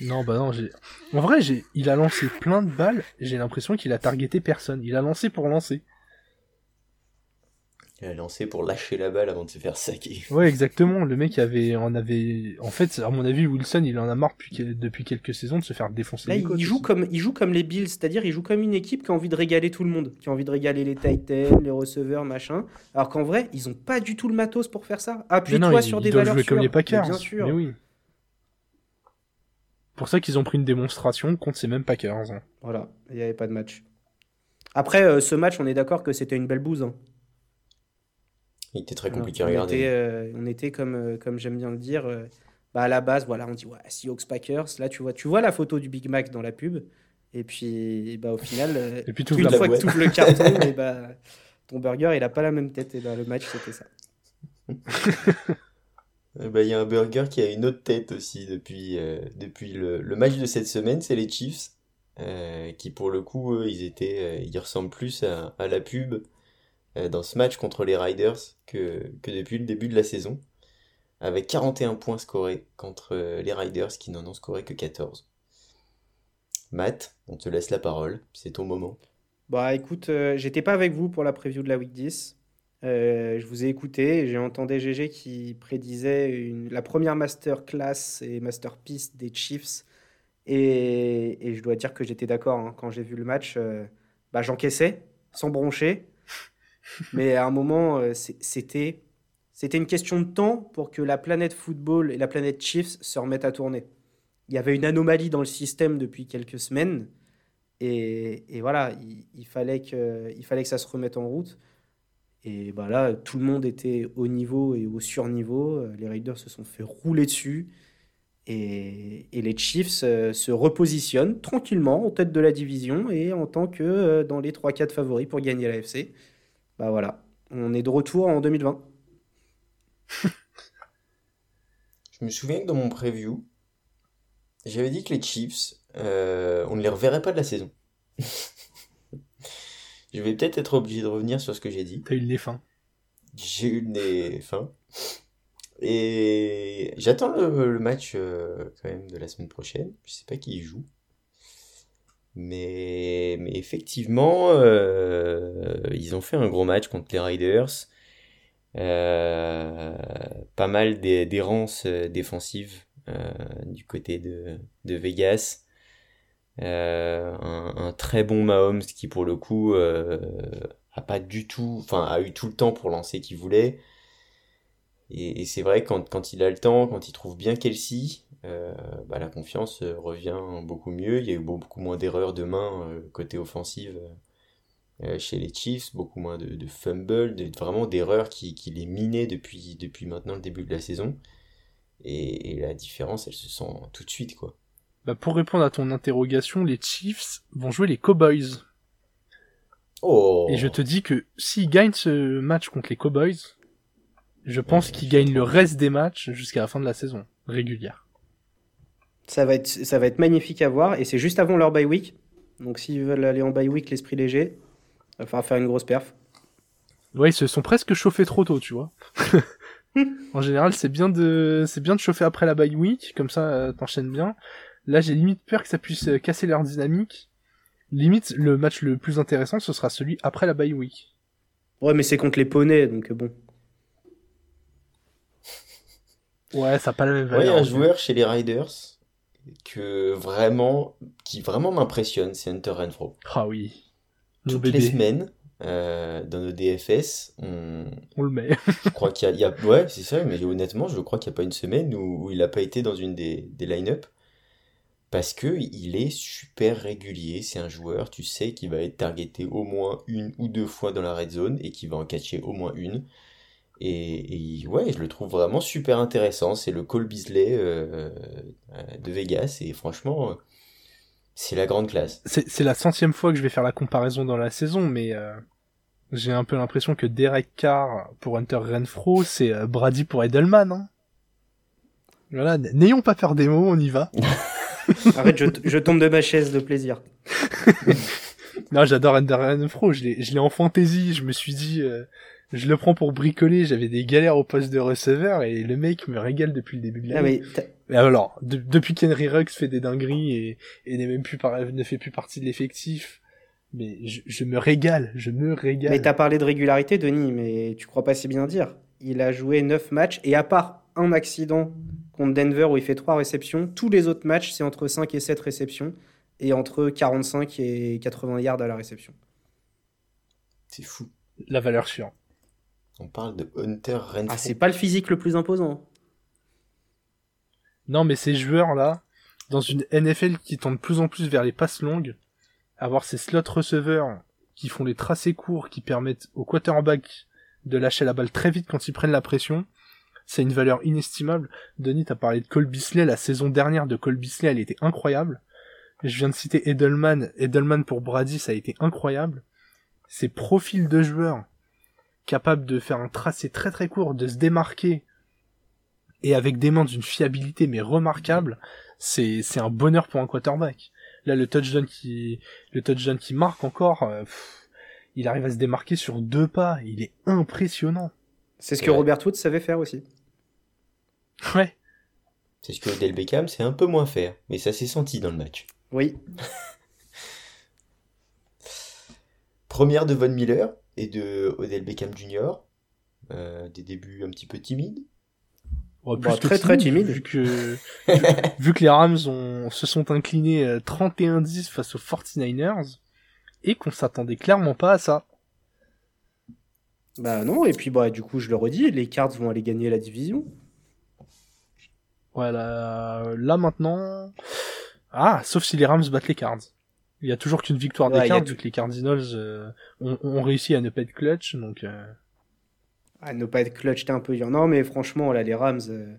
Non, bah non, j'ai. En vrai, j'ai, il a lancé plein de balles. J'ai l'impression qu'il a targeté personne. Il a lancé pour lancer. Lancé pour lâcher la balle avant de se faire saquer. Ouais, exactement. Le mec avait, en avait, en fait, à mon avis, Wilson, il en a marre depuis, depuis quelques saisons de se faire défoncer. Là, il joue comme, il joue comme les Bills, c'est-à-dire il joue comme une équipe qui a envie de régaler tout le monde, qui a envie de régaler les Titans, les receveurs, machin. Alors qu'en vrai, ils ont pas du tout le matos pour faire ça. Appuie-toi sur des valeurs jouer comme les Packers. Bien sûr. Mais oui. Pour ça qu'ils ont pris une démonstration contre ces mêmes Packers. Hein. Voilà, il n'y avait pas de match. Après, euh, ce match, on est d'accord que c'était une belle bouse. Hein. Il était très compliqué à regarder. Euh, on était, comme, euh, comme j'aime bien le dire, euh, bah à la base, voilà, on dit ouais, Seahawks Packers. Là, tu vois, tu vois la photo du Big Mac dans la pub. Et puis, bah, au final, et puis, une fois que tu ouvres le carton, et bah, ton burger, il n'a pas la même tête. Et bah, le match, c'était ça. Bah, il y a un burger qui a une autre tête aussi depuis, depuis le, le, match de cette semaine, c'est les Chiefs. qui pour le coup, ils étaient, ils ressemblent plus à, à la pub euh, dans ce match contre les Riders que, depuis le début de la saison, avec 41 points scorés contre euh, les Riders qui n'en ont scoré que 14. Matt, on te laisse la parole, c'est ton moment. Bah écoute, euh, j'étais pas avec vous pour la preview de la week 10. je vous ai écouté j'ai entendu GG qui prédisait la première masterclass et masterpiece des Chiefs. Et, et je dois dire que j'étais d'accord hein. quand j'ai vu le match. bah, J'encaissais sans broncher. Mais à un moment, euh, c'était une question de temps pour que la planète football et la planète Chiefs se remettent à tourner. Il y avait une anomalie dans le système depuis quelques semaines. Et, voilà, il, fallait que, ça se remette en route. Et bah là, tout le monde était au niveau et au surniveau. Les Raiders se sont fait rouler dessus. Et, et les Chiefs euh, se repositionnent tranquillement en tête de la division et en tant que euh, dans les 3-4 favoris pour gagner la FC. Bah voilà, on est de retour en 2020. Je me souviens que dans mon preview, j'avais dit que les Chiefs, euh, on ne les reverrait pas de la saison. Je vais peut-être être obligé de revenir sur ce que j'ai dit. T'as eu le nez fin. J'ai eu le nez fin. Et j'attends le, match euh, quand même de la semaine prochaine. Je sais pas qui y joue. Mais, mais effectivement, euh, ils ont fait un gros match contre les Riders. Euh, pas mal d'errances euh, défensives du côté de, de Vegas. Un, un, très bon Mahomes qui pour le coup a pas du tout, enfin a eu tout le temps pour lancer qu'il voulait. Et, et c'est vrai quand, quand il a le temps, quand il trouve bien Kelsey, euh, bah, la confiance euh, revient beaucoup mieux. Il y a eu beaucoup moins d'erreurs de main euh, côté offensive chez les Chiefs, beaucoup moins de, de fumbles, vraiment d'erreurs qui, qui, les minaient depuis, depuis maintenant le début de la saison. Et, la différence, elle se sent tout de suite, quoi. Bah pour répondre à ton interrogation, les Chiefs vont jouer les Cowboys. Oh. Et je te dis que s'ils gagnent ce match contre les Cowboys, je pense qu'ils gagnent le reste des matchs jusqu'à la fin de la saison régulière. Ça va être, ça va être magnifique à voir. Et c'est juste avant leur bye week. Donc s'ils veulent aller en bye week, l'esprit léger, il va falloir faire une grosse perf. Ouais, ils se sont presque chauffés trop tôt, tu vois. en général, c'est bien de, c'est bien de chauffer après la bye week, comme ça, euh, t'enchaînes bien. Là, j'ai limite peur que ça puisse euh, casser leur dynamique. Limite, le match le plus intéressant, ce sera celui après la bye week. Ouais, mais c'est contre les poneys, donc bon. Ouais, ça n'a pas la même valeur. Ouais, un joueur chez les Riders que vraiment, qui vraiment m'impressionne, c'est Hunter Renfro. Ah oui. Toutes les semaines, euh, dans nos DFS, on, on le met. je crois qu'il y, a, ouais, c'est ça, mais honnêtement, je crois qu'il n'y a pas une semaine où, il n'a pas été dans une des, des line-up. Parce que il est super régulier, c'est un joueur, tu sais, qui va être targeté au moins une ou deux fois dans la red zone et qui va en catcher au moins une. Et, et ouais, je le trouve vraiment super intéressant. C'est le Cole Beasley euh, euh, de Vegas et franchement, euh, c'est la grande classe. C'est c'est la centième fois que je vais faire la comparaison dans la saison, mais euh, j'ai un peu l'impression que Derek Carr pour Hunter Renfro, c'est euh, Brady pour Edelman. Hein. Voilà, n'ayons pas peur des mots, on y va. Arrête, je, je tombe de ma chaise de plaisir. Non, j'adore Hunter Renfro, je l'ai je l'ai en fantasy, je me suis dit, euh, je le prends pour bricoler, j'avais des galères au poste de receveur, et le mec me régale depuis le début de Ah, l'année. mais alors, de- depuis qu'Henry Ruggs fait des dingueries et, et n'est même plus par- ne fait plus partie de l'effectif, mais je, je me régale, je me régale. Mais t'as parlé de régularité, Denis, mais tu crois pas si bien dire. Il a joué 9 matchs et à part un accident contre Denver où il fait 3 réceptions, tous les autres matchs, c'est entre 5 et 7 réceptions et entre 45 et 80 yards à la réception. C'est fou. La valeur sûre. On parle de Hunter Renfro. Ah, c'est pas le physique le plus imposant. Non, mais ces joueurs-là, dans une NFL qui tend de plus en plus vers les passes longues, avoir ces slot receveurs qui font des tracés courts qui permettent au quarterback de lâcher la balle très vite quand ils prennent la pression, c'est une valeur inestimable. Denis, t'as parlé de Cole Beasley, la saison dernière de Cole Beasley, elle était incroyable. Je viens de citer Edelman, Edelman pour Brady, ça a été incroyable. Ces profils de joueurs capables de faire un tracé très très court, de se démarquer, et avec des mains d'une fiabilité mais remarquable, c'est c'est un bonheur pour un quarterback. Là, le touchdown qui le touchdown qui marque encore, euh, pff, il arrive à se démarquer sur deux pas, il est impressionnant. C'est ce que. Robert Woods savait faire aussi. Ouais. C'est ce que Odell Beckham c'est un peu moins faire, mais ça s'est senti dans le match. Oui. Première de Von Miller et de Odell Beckham Jr. Euh, des débuts un petit peu timides. Ouais, Bah, très, très timide. Vu que, vu, que les Rams ont, se sont inclinés euh, 31-10 face aux 49ers, et qu'on s'attendait clairement pas à ça. Bah non, et puis bah du coup, je le redis, les Cards vont aller gagner la division. Voilà, là maintenant... Ah, sauf si les Rams battent les Cards. Il y a toujours qu'une victoire Ouais, des Cards, vu que les Cardinals euh, ont, ont réussi à ne pas être clutch, donc... euh, Ah, ne pas être clutch, t'es un peu dur. Non, mais franchement, là, les Rams, euh,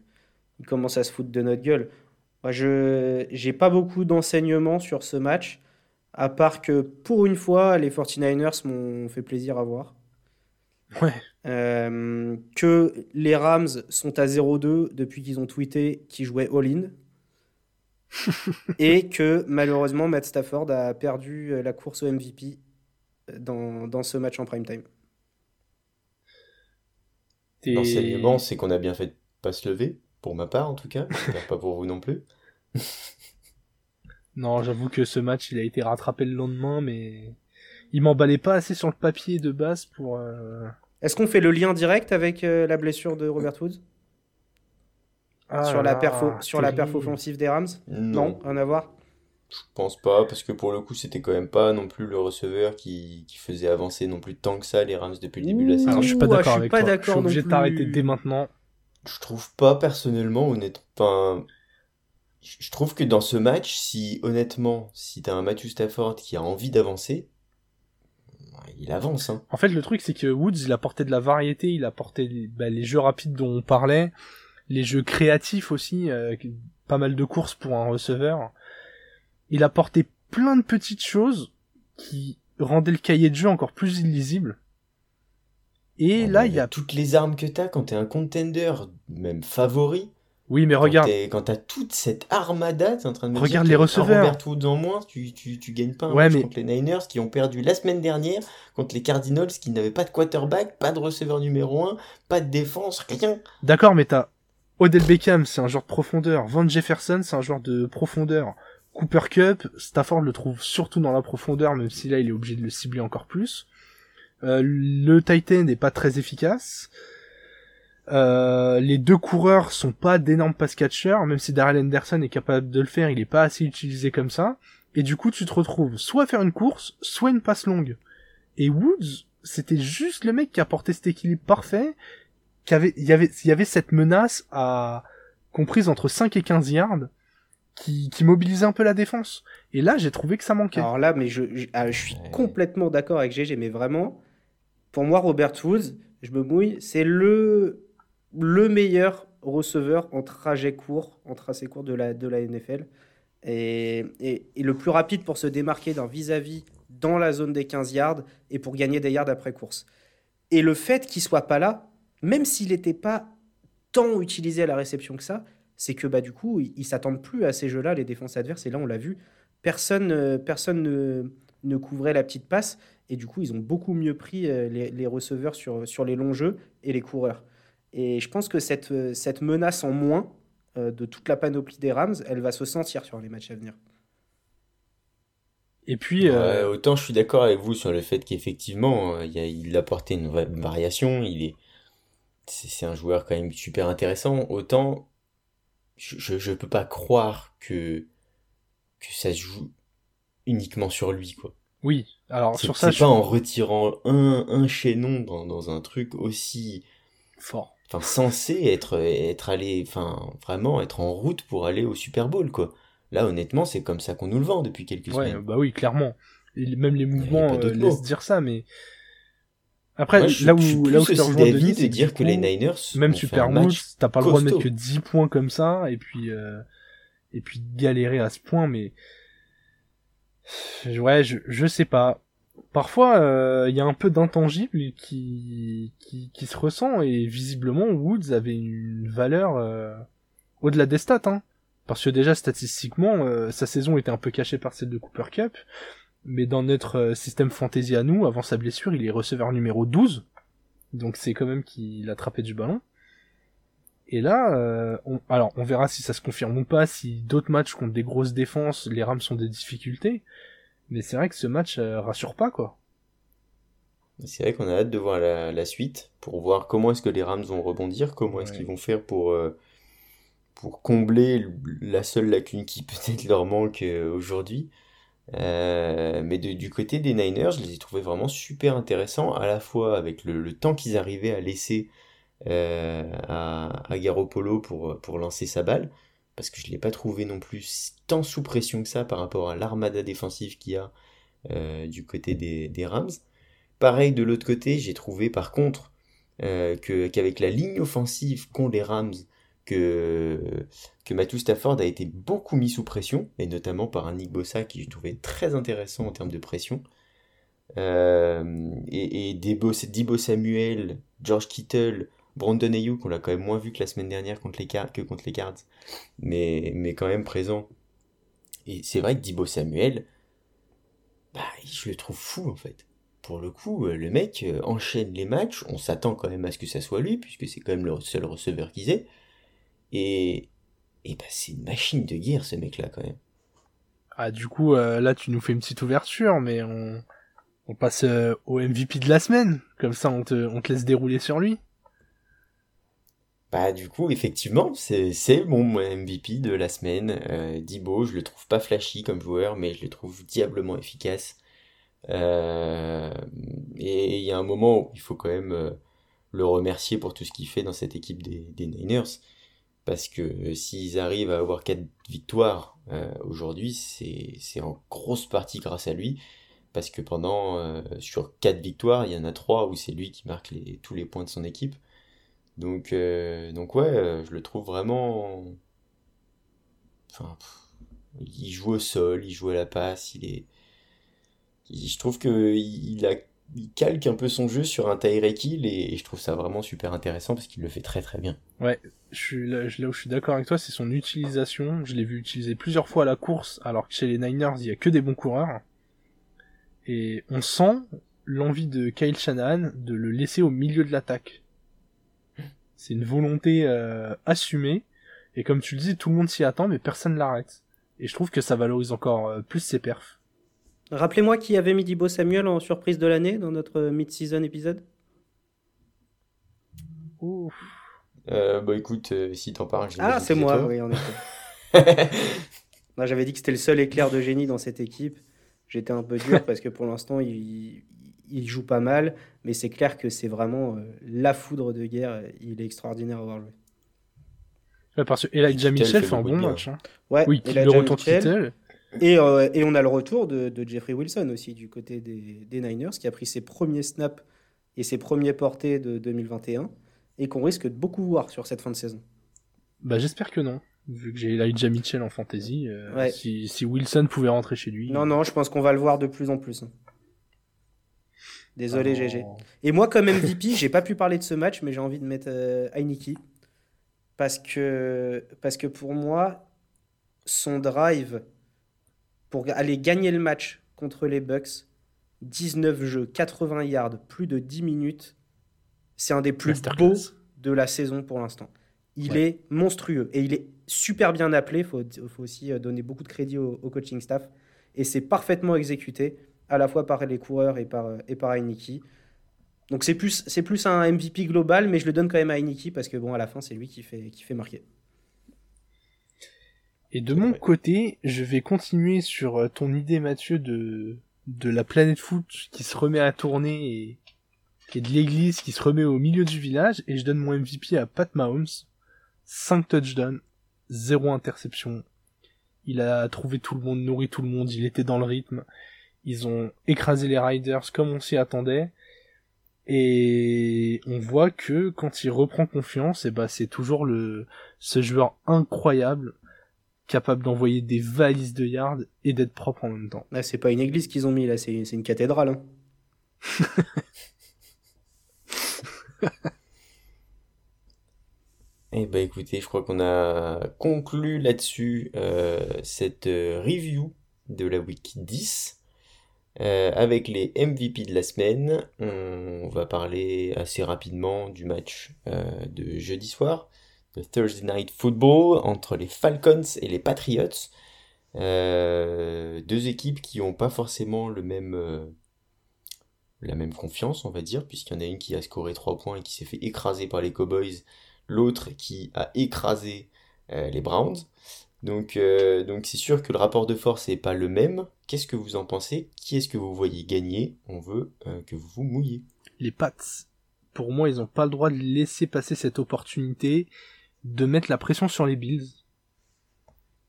ils commencent à se foutre de notre gueule. Moi, je j'ai pas beaucoup d'enseignements sur ce match, à part que pour une fois, les 49ers m'ont fait plaisir à voir. Ouais. Euh, que les Rams sont à 0-2 depuis qu'ils ont tweeté qu'ils jouaient all-in. Et que malheureusement, Matt Stafford a perdu euh, la course au MVP dans, dans ce match en prime time. et- L'enseignement, c'est qu'on a bien fait de pas se lever, pour ma part en tout cas, j'espère pas pour vous non plus. Non, j'avoue que ce match, il a été rattrapé le lendemain, mais il m'emballait pas assez sur le papier de base pour. euh, Est-ce qu'on fait le lien direct avec euh, la blessure de Robert Woods? Ah sur, la perfo, sur la offensive des Rams? Non, rien à voir? je pense pas, parce que pour le coup, c'était quand même pas non plus le receveur qui, qui faisait avancer non plus tant que ça les Rams depuis le début de la saison. Alors, je suis pas ah, d'accord je suis avec pas toi. Je d'accord suis obligé non de t'arrêter plus. dès maintenant. Je trouve pas personnellement honnête. Enfin, je je trouve que dans ce match, si honnêtement, si t'as un Matthew Stafford qui a envie d'avancer, il avance. Hein. En fait, le truc, c'est que Woods, il apportait de la variété, il apportait bah, les jeux rapides dont on parlait, les jeux créatifs aussi, euh, pas mal de courses pour un receveur. Il apportait plein de petites choses qui rendaient le cahier de jeu encore plus illisible. Et Bon, là, il y a... toutes les armes que t'as quand t'es un contender, même favori. Oui, mais Quand regarde, Quand t'as toute cette armada, t'es en train de me Regarde dire les receveurs. Robert Woods en moins, tu, tu, tu gagnes pas un Ouais, match mais- contre les Niners qui ont perdu la semaine dernière contre les Cardinals qui n'avaient pas de quarterback, pas de receveur numéro 1, pas de défense, rien. D'accord, mais t'as Odell Beckham, c'est un joueur de profondeur. Van Jefferson, c'est un joueur de profondeur. Cooper Cup, Stafford le trouve surtout dans la profondeur, même si là il est obligé de le cibler encore plus. Euh, le Titan n'est pas très efficace. Euh, les deux coureurs sont pas d'énormes pass catchers, même si Darrell Henderson est capable de le faire, il est pas assez utilisé comme ça. Et du coup, tu te retrouves soit à faire une course, soit une passe longue. Et Woods, c'était juste le mec qui apportait cet équilibre parfait, qu'il y avait, il y avait, il y avait cette menace à, comprise entre 5 et 15 yards, qui, qui mobilisait un peu la défense. Et là, j'ai trouvé que ça manquait. Alors là, mais je, je, ah, je suis Ouais. complètement d'accord avec GG, mais vraiment, pour moi, Robert Woods, je me mouille, c'est le, le meilleur receveur en trajet court, en tracé court de la, de la NFL. Et, et, et le plus rapide pour se démarquer d'un vis-à-vis dans la zone des 15 yards et pour gagner des yards après course. Et le fait qu'il soit pas là, même s'il n'était pas tant utilisé à la réception que ça, c'est que bah, du coup, ils ne s'attendent plus à ces jeux-là, les défenses adverses. Et là, on l'a vu, personne, euh, personne ne, ne, couvrait la petite passe. Et du coup, ils ont beaucoup mieux pris euh, les, les, receveurs sur, sur les longs jeux et les coureurs. Et je pense que cette, euh, cette menace en moins de toute la panoplie des Rams, elle va se sentir sur les matchs à venir. Et puis, euh... autant je suis d'accord avec vous sur le fait qu'effectivement, il, a, il a apporté une variation. Il est, c'est un joueur quand même super intéressant. Autant je, peux pas croire que que ça se joue uniquement sur lui quoi. Oui, alors sur ça c'est pas en retirant un un chaînon dans, dans un truc aussi fort. Enfin censé être être allé enfin vraiment être en route pour aller au Super Bowl quoi. Là honnêtement, c'est comme ça qu'on nous le vend depuis quelques ouais, semaines. bah oui, clairement. Et même les mouvements euh, laissent dire ça mais après, Moi, là où, je là où je te rejoins Denis, de dire que les Niners, même Super Bowl, t'as pas le droit de mettre que 10 points comme ça, et puis, euh, et puis galérer à ce point, mais, ouais, je, je sais pas. Parfois, il euh, y a un peu d'intangible qui, qui, qui se ressent, et visiblement, Woods avait une valeur, euh, au-delà des stats, hein. Parce que déjà, statistiquement, euh, sa saison était un peu cachée par celle de Cooper Cup mais dans notre euh, système fantasy à nous, avant sa blessure, il est receveur numéro 12. Donc c'est quand même qu'il a attrapé du ballon. Et là, euh, on, alors on verra si ça se confirme ou pas, si d'autres matchs contre des grosses défenses, les Rams sont des difficultés. Mais c'est vrai que ce match euh, rassure pas quoi. C'est vrai qu'on a hâte de voir la, la, suite pour voir comment est-ce que les Rams vont rebondir, comment est-ce qu'ils vont faire pour euh, pour combler la seule lacune qui peut-être leur manque euh, aujourd'hui. Euh, mais de, du côté des Niners, je les ai trouvés vraiment super intéressants, à la fois avec le, le temps qu'ils arrivaient à laisser euh, à, à Garoppolo pour, pour lancer sa balle, parce que je ne l'ai pas trouvé non plus tant sous pression que ça par rapport à l'armada défensive qu'il y a euh, du côté des, des, Rams. Pareil de l'autre côté, j'ai trouvé par contre euh, qu'avec la ligne offensive qu'ont les Rams, que, que Matthew Stafford a été beaucoup mis sous pression, et notamment par un Nick Bossa qui je trouvais très intéressant en termes de pression. Euh, et, et Debo, Debo Samuel, George Kittle, Brandon Ayuk, on l'a quand même moins vu que la semaine dernière contre les Cards, mais, mais quand même présent. Et c'est vrai que Debo Samuel, bah, je le trouve fou en fait. Pour le coup, le mec euh, enchaîne les matchs, on s'attend quand même à ce que ça soit lui, puisque c'est quand même le seul receveur qu'ils aient. Et, et bah, c'est une machine de guerre, ce mec-là, quand même. Ah, du coup, euh, là, tu nous fais une petite ouverture, mais on, on passe euh, au MVP de la semaine. Comme ça, on te, on te laisse dérouler sur lui. Bah, du coup, effectivement, c'est, c'est mon MVP de la semaine. Euh, Dibo, je le trouve pas flashy comme joueur, mais je le trouve diablement efficace. Euh, et il y a un moment où il faut quand même euh, le remercier pour tout ce qu'il fait dans cette équipe des, des Niners parce que euh, s'ils arrivent à avoir quatre victoires euh, aujourd'hui, c'est en grosse partie grâce à lui, parce que pendant euh, sur quatre victoires, il y en a trois où c'est lui qui marque tous les points de son équipe. Donc donc ouais, je le trouve vraiment, enfin, il joue au sol, il joue à la passe, il est, je trouve que il a il calque un peu son jeu sur un Tyreek et je trouve ça vraiment super intéressant parce qu'il le fait très très bien. Ouais, je suis là, là où je suis d'accord avec toi, c'est son utilisation. Je l'ai vu utiliser plusieurs fois à la course, alors que chez les Niners, il y a que des bons coureurs. Et on sent l'envie de Kyle Shanahan de le laisser au milieu de l'attaque. C'est une volonté euh, assumée. Et comme tu le dis, tout le monde s'y attend, mais personne l'arrête. Et je trouve que ça valorise encore euh, plus ses perfs. Rappelez-moi qui avait mis Dibo Samuel en surprise de l'année dans notre mid-season épisode. Ouf. Euh, bah écoute, euh, si t'en parles, Ah, c'est moi, toi. oui, en effet. Moi, J'avais dit que c'était le seul éclair de génie dans cette équipe. J'étais un peu dur parce que pour l'instant, il, il, joue pas mal, mais c'est clair que c'est vraiment euh, la foudre de guerre. Il est extraordinaire à voir jouer. Ouais, parce que Elijah Mitchell fait un bon match. Hein. Ouais, Oui, Elijah le retour. Kittel. Et, euh, et on a le retour de, de Jeffrey Wilson aussi du côté des, des Niners qui a pris ses premiers snaps et ses premiers portés de 2021 et qu'on risque de beaucoup voir sur cette fin de saison. Bah j'espère que non. Vu que j'ai Elijah Mitchell en fantasy, euh, si, si, Wilson pouvait rentrer chez lui. Non, non, je pense qu'on va le voir de plus en plus. Désolé, GG. Et moi, comme MVP, j'ai pas pu parler de ce match, mais j'ai envie de mettre euh, Parce que, parce que pour moi, son drive pour aller gagner le match contre les Bucks, 19 jeux, 80 yards, plus de 10 minutes, c'est un des plus beaux de la saison pour l'instant. Il est monstrueux et il est super bien appelé. Il faut, faut, aussi euh, donner beaucoup de crédit au, coaching staff. Et c'est parfaitement exécuté, à la fois par les coureurs et par, euh, et par Heineke. Donc c'est plus, plus un MVP global, mais je le donne quand même à Heineke parce que bon, à la fin, c'est lui qui fait, qui fait marquer. Et de mon côté, je vais continuer sur euh, ton idée, Mathieu, de, de la planète foot qui se remet à tourner et, et de l'église qui se remet au milieu du village. Et je donne mon MVP à Pat Mahomes 5 touchdowns, 0 interception. Il a trouvé tout le monde, nourri tout le monde, il était dans le rythme. Ils ont écrasé les Riders comme on s'y attendait. Et on voit que quand il reprend confiance, et eh ben c'est toujours le ce joueur incroyable capable d'envoyer des valises de yards et d'être propre en même temps. Là, c'est pas une église qu'ils ont mis là, c'est une cathédrale. Hein. Eh ben écoutez, je crois qu'on a conclu là-dessus euh, cette euh, review de la week 10 euh, avec les MVP de la semaine. On va parler assez rapidement du match de jeudi soir, Thursday Night Football entre les Falcons et les Patriots. deux équipes qui n'ont pas forcément le même la même confiance, on va dire, puisqu'il y en a une qui a scoré 3 points et qui s'est fait écraser par les Cowboys l'autre qui a écrasé euh, les Browns. Donc, euh, donc c'est sûr que le rapport de force n'est pas le même. Qu'est-ce que vous en pensez? Qui est-ce que vous voyez gagner? On veut euh, que vous vous mouillez. Les Pats. Pour moi, ils n'ont pas le droit de laisser passer cette opportunité de mettre la pression sur les Bills.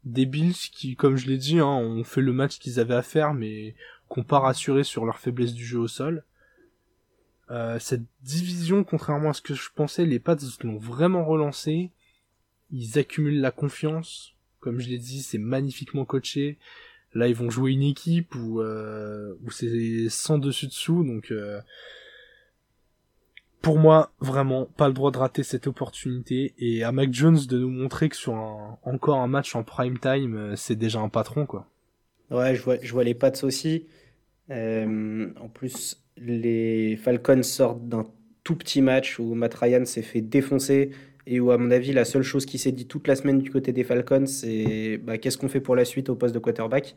Des Bills qui, comme je l'ai dit, hein, ont fait le match qu'ils avaient à faire, mais qu'on pas rassuré sur leur faiblesse du jeu au sol. Euh, cette division, contrairement à ce que je pensais, les Pats l'ont vraiment relancé. Ils accumulent la confiance. Comme je l'ai dit, c'est magnifiquement coaché. Là, ils vont jouer une équipe où, euh, où c'est sans dessus dessous. Donc, euh, pour moi, vraiment, pas le droit de rater cette opportunité. Et à Mac Jones de nous montrer que sur un, encore un match en prime time, euh, c'est déjà un patron, quoi. Ouais, je vois, je vois les Pats aussi. Euh, en plus, les Falcons sortent d'un tout petit match où Matt Ryan s'est fait défoncer et où, à mon avis, la seule chose qui s'est dit toute la semaine du côté des Falcons, c'est bah, qu'est-ce qu'on fait pour la suite au poste de quarterback?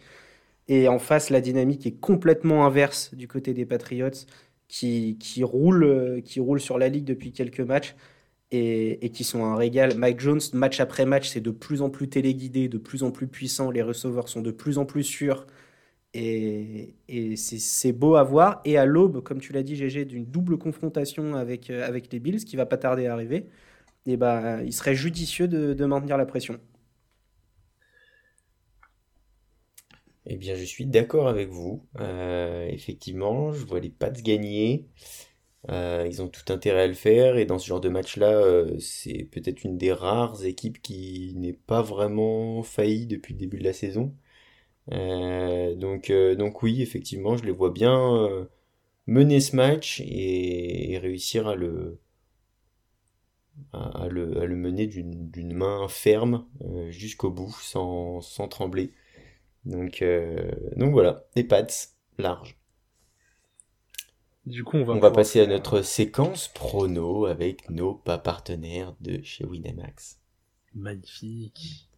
Et en face, la dynamique est complètement inverse du côté des Patriots qui, qui, roulent, qui roulent sur la ligue depuis quelques matchs et, et qui sont un régal. Mike Jones, match après match, c'est de plus en plus téléguidé, de plus en plus puissant. Les receveurs sont de plus en plus sûrs. Et, c'est beau à voir. Et à l'aube, comme tu l'as dit, GG, d'une double confrontation avec, euh, avec les Bills, qui va pas tarder à arriver, et eh ben, il serait judicieux de, maintenir la pression. Eh bien, je suis d'accord avec vous. Euh, effectivement, je vois les Pats gagner. Euh, ils ont tout intérêt à le faire. Et dans ce genre de match-là, c'est peut-être une des rares équipes qui n'est pas vraiment faillie depuis le début de la saison. Euh, donc, euh, oui, effectivement, je les vois bien euh, mener ce match et, réussir à le, mener d'une main ferme jusqu'au bout sans trembler. Donc, donc voilà, des pads larges. Du coup, on va, on va passer à notre séquence prono avec nos pas partenaires de chez Winamax. Magnifique.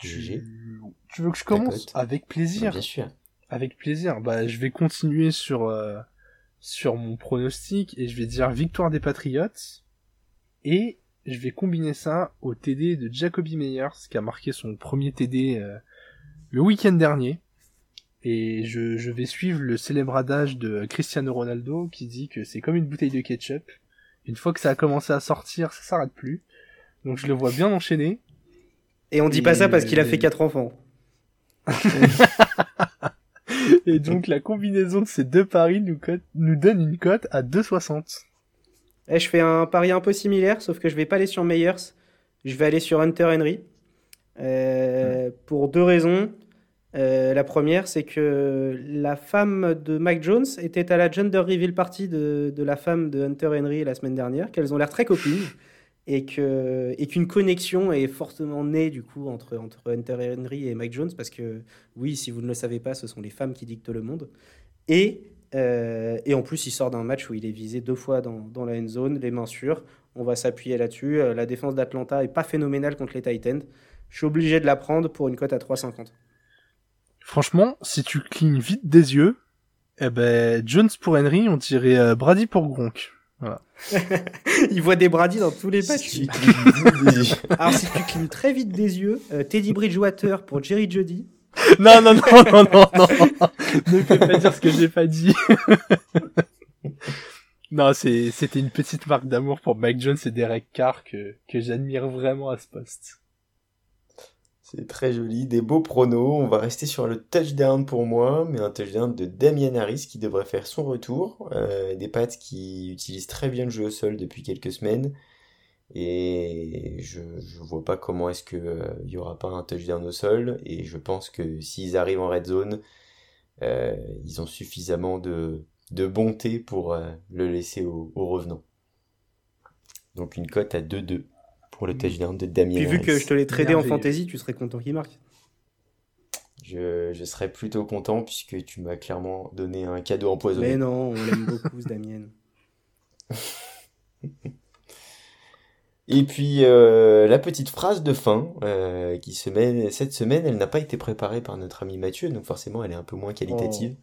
Tu, tu veux que je commence Avec plaisir? Bien sûr. Avec plaisir. Bah, je vais continuer sur, euh, sur mon pronostic et je vais dire victoire des Patriots. Et je vais combiner ça au TD de Jacoby Meyers qui a marqué son premier TD euh, le week-end dernier. Et je, je vais suivre le célèbre adage de Cristiano Ronaldo qui dit que c'est comme une bouteille de ketchup. Une fois que ça a commencé à sortir, ça s'arrête plus. Donc je le vois bien enchaîner. Et on dit pas ça parce qu'il a fait quatre enfants. Et donc la combinaison de ces deux paris nous, nous donne une cote à 2,60. Et eh, je fais un pari un peu similaire, sauf que je vais pas aller sur Meyers. Je vais aller sur Hunter Henry. Euh, pour deux raisons. Euh, la première, c'est que la femme de Mike Jones était à la gender reveal party de, de la femme de Hunter Henry la semaine dernière, qu'elles ont l'air très copines et que et qu'une connexion est fortement née du coup entre entre Hunter Henry et Mike Jones parce que oui, si vous ne le savez pas, ce sont les femmes qui dictent le monde et euh, et en plus, il sort d'un match où il est visé deux fois dans, dans la end zone, les mains sûres. On va s'appuyer là-dessus. Euh, la défense d'Atlanta est pas phénoménale contre les Titans. Je suis obligé de la prendre pour une cote à 3,50. Franchement, si tu clignes vite des yeux, eh ben, Jones pour Henry, on dirait euh, Brady pour Gronk. Voilà. il voit des Brady dans tous les matchs. Alors si tu clignes très vite des yeux, Teddy Bridgewater pour Jerry Jody, non, non, non, non, non, non. ne fais pas dire ce que j'ai pas dit. non, c'était une petite marque d'amour pour Mike Jones et Derek Carr que, que j'admire vraiment à ce poste. C'est très joli, des beaux pronos. On va rester sur le touchdown pour moi, mais un touchdown de Damien Harris qui devrait faire son retour. Euh, des pattes qui utilisent très bien le jeu au sol depuis quelques semaines. Et je je vois pas comment est-ce que euh, il y aura pas un touchdown au sol. Et je pense que s'ils arrivent en red zone, euh, ils ont suffisamment de, de bonté pour euh, le laisser au, au, revenant. Donc une cote à 2-2 pour le touchdown de Damien. Puis vu que je te l'ai tradé en fantasy, tu serais content qu'il marque. Je, je, serais plutôt content puisque tu m'as clairement donné un cadeau empoisonné. Mais non, on l'aime beaucoup ce Damien. Et puis euh, la petite phrase de fin euh, qui se met cette semaine, elle n'a pas été préparée par notre ami Mathieu, donc forcément elle est un peu moins qualitative.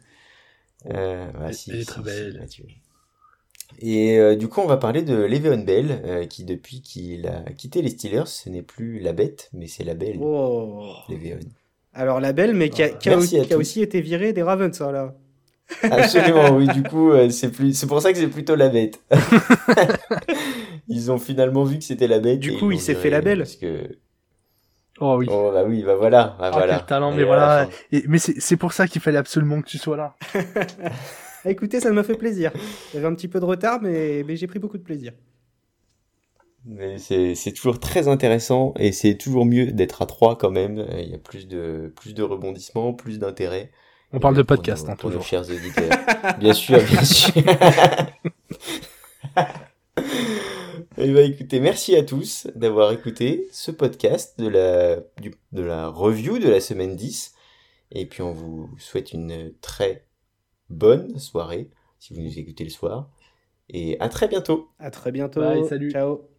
Oh. Euh, bah, si, elle est très belle. Mathieu. Et euh, du coup, on va parler de Le'Veon Bell, euh, qui depuis qu'il a quitté les Steelers, ce n'est plus la bête, mais c'est la belle. Oh. Le'Veon. Alors la belle, mais qui a, qui a, aussi, qui a aussi, été virée des Ravens, ça là. Absolument, oui. Du coup, euh, c'est plus, c'est pour ça que c'est plutôt la bête. ils ont finalement vu que c'était la bête. Du coup, il s'est fait la belle. Parce que. Oh oui. Oh bah oui, bah voilà, bah oh, voilà. Quel talent, mais voilà. Et, mais c'est pour ça qu'il fallait absolument que tu sois là. Écoutez, ça m'a fait plaisir. J'avais un petit peu de retard, mais, mais j'ai pris beaucoup de plaisir. C'est toujours très intéressant et c'est toujours mieux d'être à 3 quand même. Il y a plus de, plus de rebondissements, plus d'intérêt. On parle de podcast, pour hein, toujours. Nos chers auditeurs. bien sûr, bien sûr. Et eh ben, écoutez, merci à tous d'avoir écouté ce podcast de la, du, de la review de la semaine 10. Et puis on vous souhaite une très bonne soirée si vous nous écoutez le soir. Et à très bientôt. À très bientôt. Bye, salut. Ciao.